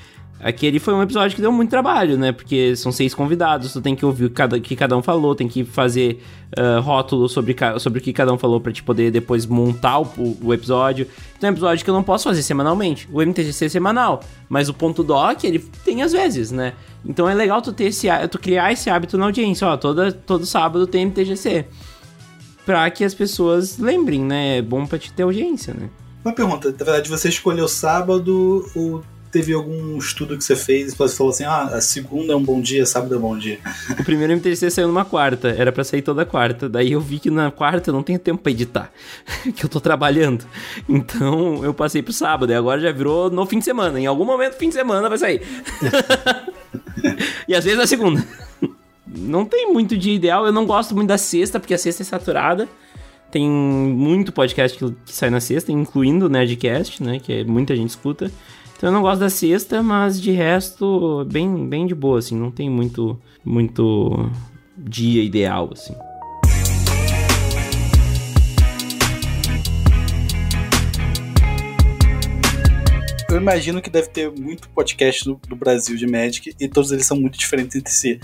Aquele foi um episódio que deu muito trabalho, né? Porque são seis convidados, tu tem que ouvir o que cada, que cada um falou, tem que fazer uh, rótulo sobre, sobre o que cada um falou pra te poder depois montar o, o, episódio. Então é um episódio que eu não posso fazer semanalmente. O MTGC é semanal, mas o ponto doc, ele tem às vezes, né? Então é legal tu ter esse tu criar esse hábito na audiência, ó, toda, todo sábado tem MTGC. Pra que as pessoas lembrem, né? É bom pra te ter audiência, né? Uma pergunta, na verdade, você escolheu sábado, o teve algum estudo que você fez e você falou assim: ah, a segunda é um bom dia, sábado é um bom dia? O primeiro MTC saiu numa quarta, era para sair toda quarta. Daí eu vi que na quarta eu não tenho tempo para editar, *laughs* que eu tô trabalhando. Então eu passei pro sábado e agora já virou no fim de semana. Em algum momento, fim de semana vai sair. *laughs* e às vezes na segunda. Não tem muito dia ideal, eu não gosto muito da sexta, porque a sexta é saturada. Tem muito podcast que, sai na sexta, incluindo o Nerdcast, né? Que muita gente escuta. Então eu não gosto da sexta, mas de resto, bem, bem de boa, assim, não tem muito, muito dia ideal, assim. Eu imagino que deve ter muito podcast do, Brasil de Magic e todos eles são muito diferentes entre si.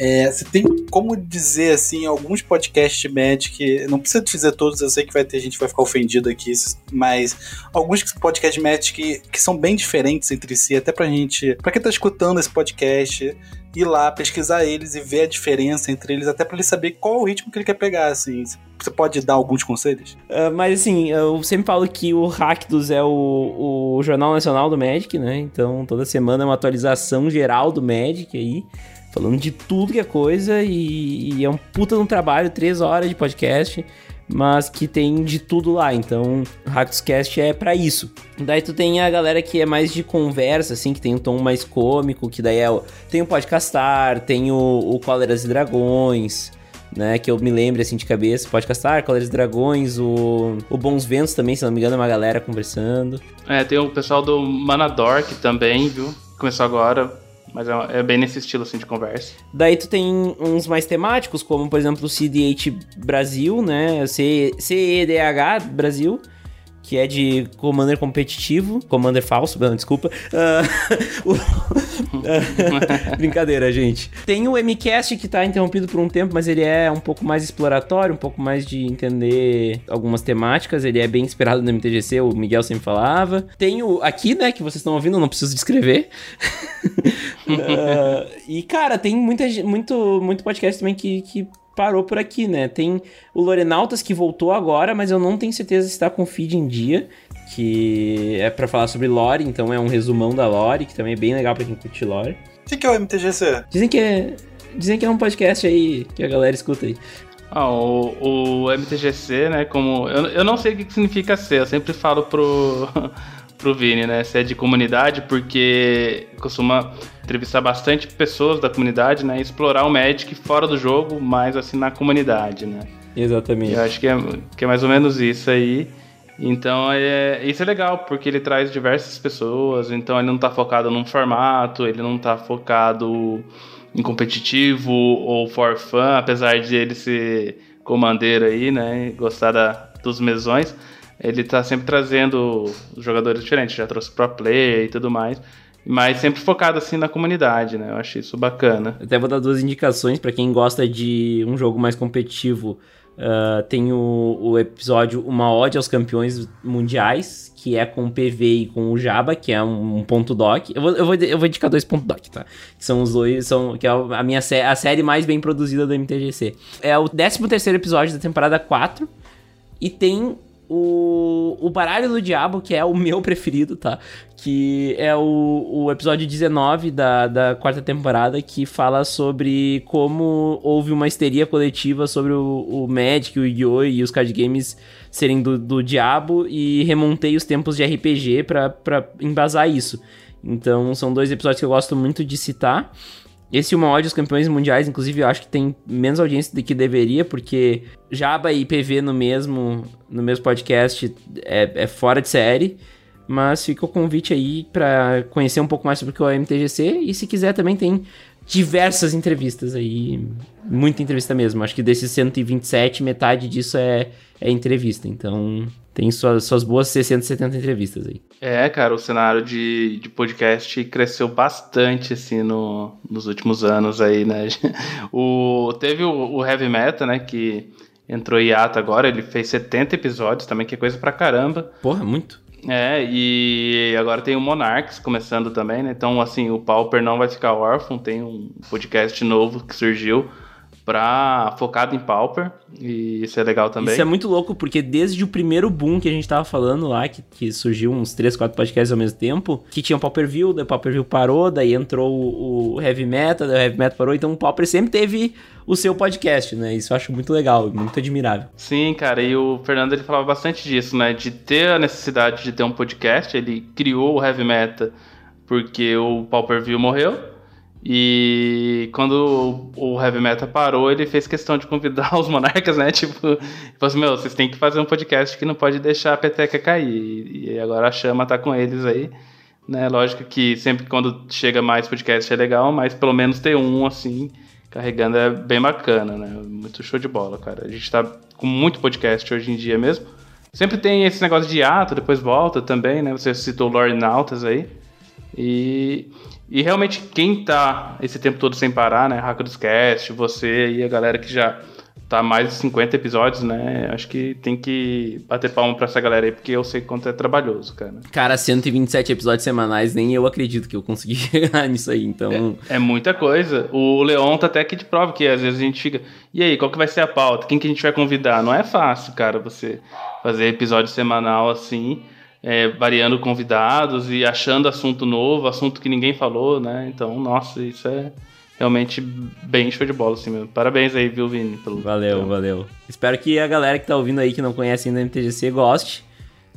É, você tem como dizer, assim, alguns podcasts de Magic, não precisa dizer todos, eu sei que vai ter gente que vai ficar ofendido aqui, mas alguns podcasts de Magic que, que são bem diferentes entre si, até pra gente, pra quem tá escutando esse podcast, ir lá, pesquisar eles e ver a diferença entre eles, até pra ele saber qual o ritmo que ele quer pegar, assim. você pode dar alguns conselhos? Uh, mas assim, eu sempre falo que o Hackdos é o, o Jornal Nacional do Magic, né? Então toda semana é uma atualização geral do Magic aí. Falando de tudo que é coisa e, e é um puta de um trabalho, três horas de podcast mas que tem de tudo lá. Então, Hackscast é para isso. Daí tu tem a galera que é mais de conversa, assim, que tem um tom mais cômico, que daí é o... tem o Podcastar, tem o, o Cóleras e Dragões, né, que eu me lembro, assim, de cabeça. Podcastar, Cóleras e Dragões, o, o Bons Ventos também, se não me engano, é uma galera conversando. É, tem o pessoal do Manadork também, viu? Começou agora, mas é, é, bem nesse estilo assim de conversa. Daí tu tem uns mais temáticos, como por exemplo o CDH Brasil, né? CEDH Brasil que é de Commander competitivo, Commander falso, não, desculpa. *laughs* Uh, *laughs* Brincadeira, gente. Tem o MCast que tá interrompido por um tempo, mas ele é um pouco mais exploratório, um pouco mais de entender algumas temáticas. Ele é bem inspirado no MTGC, o Miguel sempre falava. Tem o aqui, né, que vocês estão ouvindo, não preciso descrever. uh, *laughs* e, cara, tem muita, muito, muito podcast também que, que parou por aqui, né? Tem o Lorenautas que voltou agora, mas eu não tenho certeza se está com o feed em dia, que é para falar sobre lore, então é um resumão da lore, que também é bem legal para quem curte lore. O que é o MTGC? Dizem que é, dizem que é um podcast aí que a galera escuta aí. Ah, o, o MTGC, né, como... Eu, eu não sei o que significa ser, eu sempre falo pro, pro Vini, né, se é de comunidade, porque costuma entrevistar bastante pessoas da comunidade, né? E explorar o Magic fora do jogo, mais assim na comunidade, né? Exatamente. Eu acho que é, que é mais ou menos isso aí. Então, é, isso é legal, porque ele traz diversas pessoas, então ele não está focado num formato, ele não está focado em competitivo ou for fun, apesar de ele ser comandeiro aí, né, gostar da, dos mesões, ele está sempre trazendo jogadores diferentes, já trouxe pro player e tudo mais. Mas sempre focado assim na comunidade, né? Eu acho isso bacana. Até vou dar duas indicações para quem gosta de um jogo mais competitivo. Uh, tem o, o, episódio Uma Ode aos Campeões Mundiais, que é com o PV e com o Jaba, que é um, um ponto doc. Eu vou, eu, vou, eu vou indicar dois pontos doc, tá? Que são os dois, são, que é a minha sé a série mais bem produzida do MTGC. É o 13 terceiro episódio da temporada 4, e tem o, o Baralho do Diabo, que é o meu *laughs* preferido, tá? Que é o, o episódio 19 da, da quarta temporada, que fala sobre como houve uma histeria coletiva sobre o, o Magic, o Yu-Gi-Oh! e os card games serem do, do diabo, e remontei os tempos de RPG para embasar isso. Então, são dois episódios que eu gosto muito de citar. Esse Uma Ódio aos Campeões Mundiais, inclusive, eu acho que tem menos audiência do que deveria, porque Jaba e PV no mesmo, no mesmo podcast é, é fora de série. Mas fica o convite aí para conhecer um pouco mais sobre o que é o MTGC. E se quiser também tem diversas entrevistas aí. Muita entrevista mesmo. Acho que desses 127, metade disso é, é entrevista. Então tem suas, suas boas 670 entrevistas aí. É, cara, o cenário de, de podcast cresceu bastante, assim, no, nos últimos anos aí, né? *laughs* O, teve o, o Heavy Metal, né, que entrou em ato agora, ele fez 70 episódios também, que é coisa pra caramba. Porra, muito. É, e agora tem o Monarchs começando também, né? Então, assim, o Pauper não vai ficar órfão, tem um podcast novo que surgiu pra, focado em Pauper, e isso é legal também. Isso é muito louco, porque desde o primeiro boom que a gente tava falando lá, que, que surgiu uns 3, 4 podcasts ao mesmo tempo, que tinha o Pauper View, daí o Pauper View parou, daí entrou o, o Heavy Metal, daí o Heavy Metal parou, então o Pauper sempre teve o seu podcast, né? Isso eu acho muito legal, muito admirável. Sim, cara, e o Fernando ele falava bastante disso, né? De ter a necessidade de ter um podcast, ele criou o Heavy Metal porque o Pauper View morreu, e quando o Heavy Metal parou, ele fez questão de convidar *laughs* os monarcas, né? Tipo, falou assim, meu, vocês têm que fazer um podcast que não pode deixar a peteca cair. E agora a chama tá com eles aí. Né? Lógico que sempre quando chega mais podcast é legal, mas pelo menos ter um assim, carregando é bem bacana, né? Muito show de bola, cara. A gente tá com muito podcast hoje em dia mesmo. Sempre tem esse negócio de ato, depois volta também, né? Você citou o Nautas aí. E e realmente, quem tá esse tempo todo sem parar, né? Hacker dos Cast, você e a galera que já tá mais de 50 episódios, né? Acho que tem que bater palma pra essa galera aí, porque eu sei quanto é trabalhoso, cara. Cara, 127 episódios semanais, nem eu acredito que eu consegui *laughs* chegar nisso aí, então... É, é, muita coisa. O Leon tá até aqui de prova, que às vezes a gente fica... E aí, qual que vai ser a pauta? Quem que a gente vai convidar? Não é fácil, cara, você fazer episódio semanal assim... É, variando convidados e achando assunto novo, assunto que ninguém falou, né? Então, nossa, isso é, realmente bem show de bola, assim mesmo. Parabéns aí, viu, Vini? Pelo valeu, valeu. Espero que a galera que tá ouvindo aí, que não conhece ainda a MTGC, goste.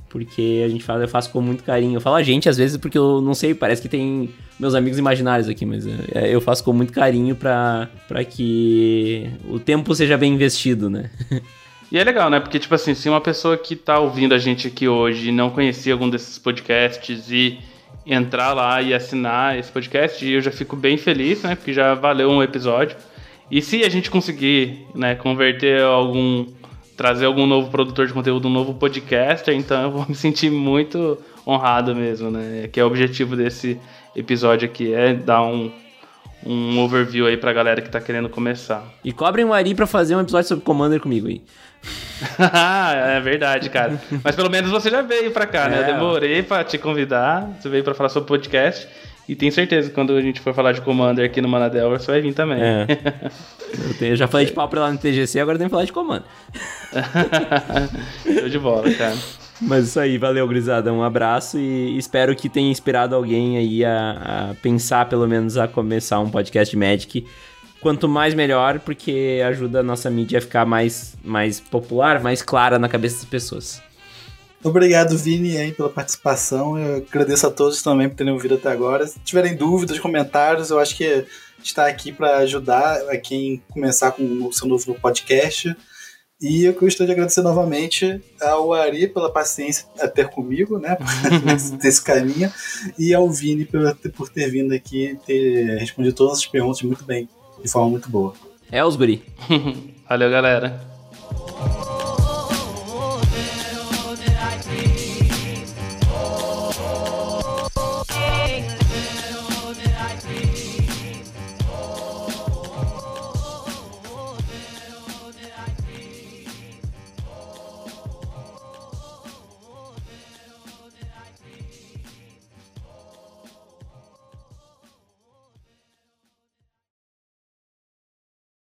Porque a gente fala, eu faço com muito carinho. Eu falo a gente, às vezes, porque eu não sei, parece que tem meus amigos imaginários aqui, mas é, eu faço com muito carinho para que o tempo seja bem investido, né? *laughs* E é legal, né? Porque, tipo assim, se uma pessoa que tá ouvindo a gente aqui hoje não conhecia algum desses podcasts e entrar lá e assinar esse podcast. Eu já fico bem feliz, né? Porque já valeu um episódio. E se a gente conseguir, né, converter algum. trazer algum novo produtor de conteúdo, um novo podcaster, então eu vou *laughs* me sentir muito honrado mesmo, né? Que é o objetivo desse episódio aqui, é dar um, um overview aí pra galera que tá querendo começar. E cobrem o Ari pra fazer um episódio sobre Commander comigo aí. *laughs* é verdade, cara. Mas pelo menos você já veio pra cá, né? Eu é. demorei pra te convidar. Você veio pra falar sobre podcast. E tenho certeza que quando a gente for falar de Commander aqui no Manadel, você vai vir também. É. *laughs* Eu, tenho, eu, já falei de pau pra lá no TGC, agora tenho que falar de Commander. Show de bola, cara. Mas isso aí, valeu, Grisada. Um abraço e espero que tenha inspirado alguém aí a, a pensar, pelo menos, a começar um podcast Magic quanto mais melhor, porque ajuda a nossa mídia a ficar mais, mais popular, mais clara na cabeça das pessoas. Obrigado, Vini, aí, pela participação. Eu agradeço a todos também por terem ouvido até agora. Se tiverem dúvidas, comentários, eu acho que está aqui para ajudar a quem começar com o seu novo podcast. E eu gostaria de agradecer novamente ao Ari pela paciência a ter comigo, né? *laughs* desse caminho. E ao Vini por, por ter vindo aqui e ter respondido todas as perguntas muito bem de forma muito boa. É os guri. *laughs* Valeu, galera.